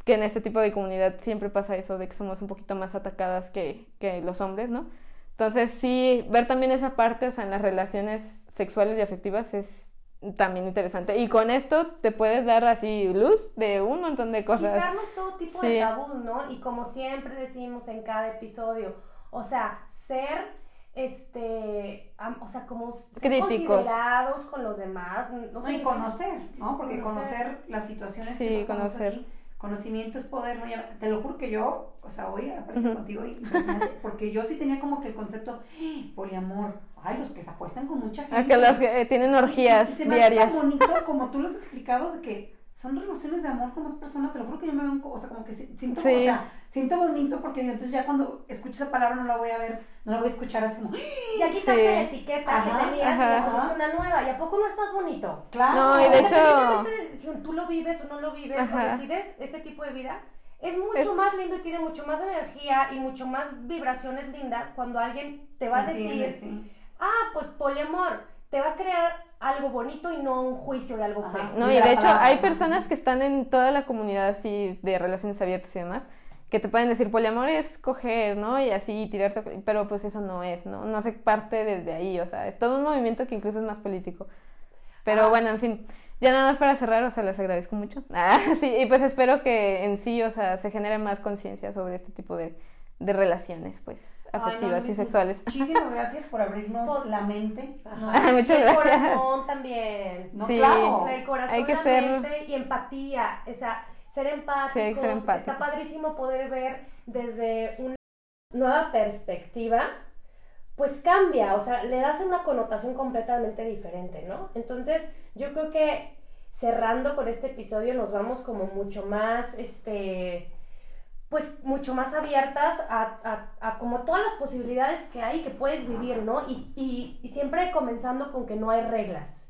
Que en este tipo de comunidad siempre pasa eso, de que somos un poquito más atacadas que, que los hombres, ¿no? Entonces, sí, ver también esa parte, o sea, en las relaciones sexuales y afectivas es también interesante. Y con esto te puedes dar así luz de un montón de cosas. Quitarnos todo tipo Sí. de tabú, ¿no? Y como siempre decimos en cada episodio, o sea, ser, este, o sea, como ser Críticos. considerados con los demás. No, No, sé, y conocer, ¿no? Porque Conocer. conocer, las situaciones Sí, que conocer. aquí, conocimiento es poder, ¿no? Ya- te lo juro que yo, o sea, hoy aprendí contigo y impresionante, porque yo sí tenía como que el concepto, ¡eh! poliamor, ay, los que se acuestan con mucha gente. A que que eh, tienen orgías Y se me hace diarias. tan bonito, como tú lo has explicado, de que son relaciones de amor con más personas, te lo juro que yo me veo, o sea, como que si- siento, Sí. o sea, siento bonito porque entonces ya cuando escucho esa palabra no la voy a ver, no la voy a escuchar así como, Ya quitaste Sí. la etiqueta Ajá, que tenías ajá. y una nueva. ¿Y a poco no es más bonito? claro. No, y de hecho- si tú lo vives o no lo vives Ajá. o decides este tipo de vida, es mucho Es- más lindo y tiene mucho más energía y mucho más vibraciones lindas cuando alguien te va a decir, sí. ah, pues poliamor, te va a crear algo bonito y no un juicio de algo Ajá. feo. No, Y de hecho palabra, hay personas que están en toda la comunidad así de relaciones abiertas y demás, que te pueden decir poliamor es coger, ¿no? Y así tirarte, pero pues eso no es, ¿no? No se parte desde ahí, o sea, es todo un movimiento que incluso es más político. Pero Ah. bueno, en fin, ya nada más para cerrar, o sea, les agradezco mucho. Ah, sí, y pues espero que en sí, o sea, se genere más conciencia sobre este tipo de, de relaciones, pues, Ay, no, afectivas y sexuales. Muchísimas gracias por abrirnos Por- la mente. Ajá. Muchas el gracias. corazón también. No, Sí. claro. El corazón, Hay que la ser- mente y empatía. O sea, ser empáticos. Sí, ser empáticos. Está padrísimo poder ver desde una nueva perspectiva. Pues cambia, o sea, le das una connotación completamente diferente, ¿no? Entonces, yo creo que cerrando con este episodio nos vamos como mucho más, este, pues mucho más abiertas a, como todas las posibilidades que hay que puedes vivir, ¿no? Y, y- y siempre comenzando con que no hay reglas.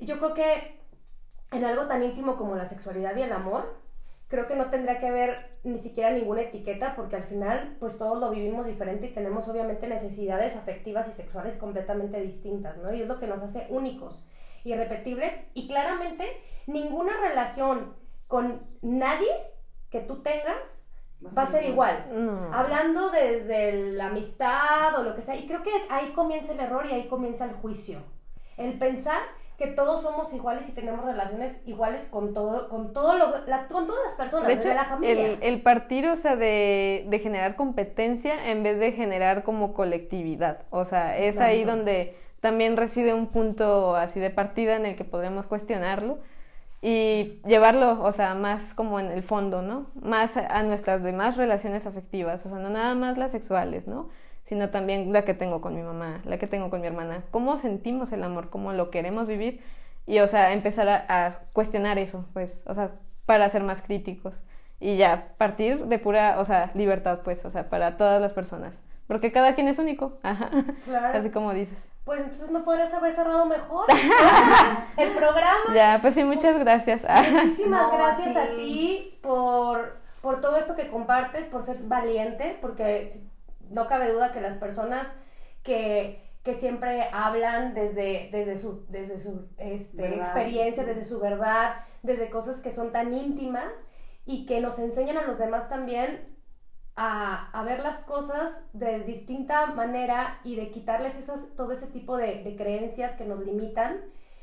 Yo creo que en algo tan íntimo como la sexualidad y el amor, creo que no tendría que haber ni siquiera ninguna etiqueta porque al final pues todos lo vivimos diferente y tenemos obviamente necesidades afectivas y sexuales completamente distintas, ¿no? Y es lo que nos hace únicos, irrepetibles y claramente ninguna relación con nadie que tú tengas va a ser igual. No. Hablando desde la amistad o lo que sea. Y creo que ahí comienza el error y ahí comienza el juicio. El pensar que todos somos iguales y tenemos relaciones iguales con todo, con todo lo, la- con todas las personas, De hecho, la familia. el, el partir, o sea, de, de generar competencia en vez de generar como colectividad. O sea, es ahí donde también reside un punto así de partida en el que podremos cuestionarlo y llevarlo, o sea, más como en el fondo, ¿no? Más a, nuestras demás relaciones afectivas, o sea, no nada más las sexuales, ¿no? Sino también la que tengo con mi mamá, la que tengo con mi hermana. ¿Cómo sentimos el amor? ¿Cómo lo queremos vivir? Y, o sea, empezar a, a cuestionar eso, pues, o sea, para ser más críticos. Y ya, partir de pura, o sea, libertad, pues, o sea, para todas las personas. Porque cada quien es único. Ajá. Claro. Así como dices. Pues entonces no podrías haber cerrado mejor el programa. Ya, pues sí, muchas gracias. Muchísimas No, gracias a ti. ti por, por todo esto que compartes, por ser valiente, porque no cabe duda que las personas que, que siempre hablan desde, desde su, desde su este, Verdad, experiencia, sí. desde su verdad, desde cosas que son tan íntimas y que nos enseñan a los demás también a, a ver las cosas de distinta manera y de quitarles esas, todo ese tipo de, de creencias que nos limitan,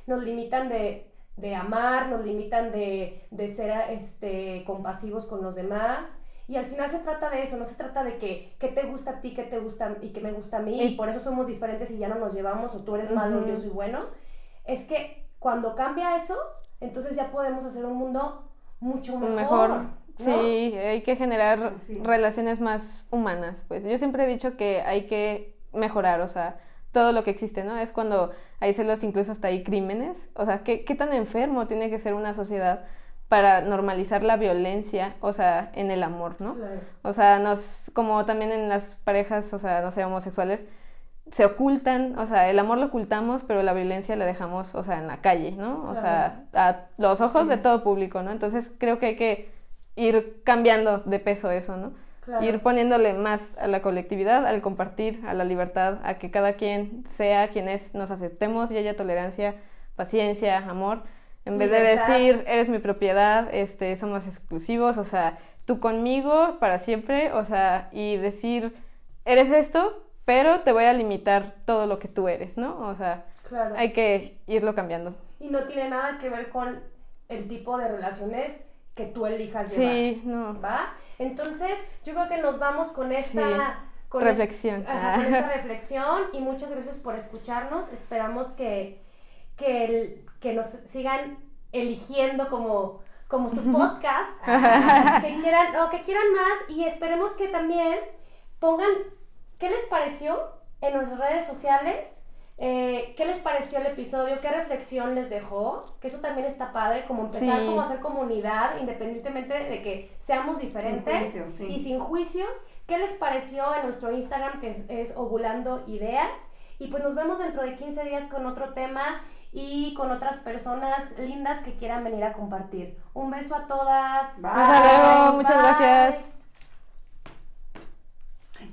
nos limitan de, de amar, nos limitan de, de ser este, compasivos con los demás. Y al final se trata de eso, no se trata de que qué te gusta a ti, qué te gusta y qué me gusta a mí, y Y- por eso somos diferentes y ya no nos llevamos, o tú eres malo y yo soy bueno. Es que cuando cambia eso, entonces ya podemos hacer un mundo mucho mejor. Mejor. Sí, hay que generar relaciones más humanas, pues. Yo siempre he dicho que hay que mejorar, o sea, todo lo que existe, ¿no? Es cuando hay celos, incluso hasta hay crímenes. O sea, ¿qué, qué tan enfermo tiene que ser una sociedad para normalizar la violencia, o sea, en el amor, ¿no? Claro. O sea, nos, como también en las parejas, o sea, no sé, homosexuales, se ocultan, o sea, el amor lo ocultamos, pero la violencia la dejamos, o sea, en la calle, ¿no? O sea, a los ojos de todo público, ¿no? Entonces creo que hay que ir cambiando de peso eso, ¿no? Claro. Ir poniéndole más a la colectividad, al compartir, a la libertad, a que cada quien sea quien es, nos aceptemos y haya tolerancia, paciencia, amor, en vez de decir, eres mi propiedad, este, somos exclusivos, o sea, tú conmigo para siempre, o sea, y decir, eres esto, pero te voy a limitar todo lo que tú eres, ¿no? O sea, Claro. hay que irlo cambiando. Y no tiene nada que ver con el tipo de relaciones que tú elijas llevar. Sí, no. ¿Va? Entonces, yo creo que nos vamos con esta... Sí. Con Reflexión. es- ajá, con esta reflexión y muchas gracias por escucharnos. Esperamos que, que, el- que nos sigan eligiendo como, como su podcast, que quieran, o que quieran más y esperemos que también pongan qué les pareció en nuestras redes sociales, Eh, ¿Qué les pareció el episodio? ¿Qué reflexión les dejó? Que eso también está padre, como empezar Sí. como a hacer comunidad, independientemente de que seamos diferentes juicios, sí. y sin juicios. ¿Qué les pareció en nuestro Instagram que es, es Ovulando Ideas? Y pues nos vemos dentro de 15 días con otro tema y con otras personas lindas que quieran venir a compartir. Un beso a todas. Bye. Hasta luego, muchas Bye. gracias.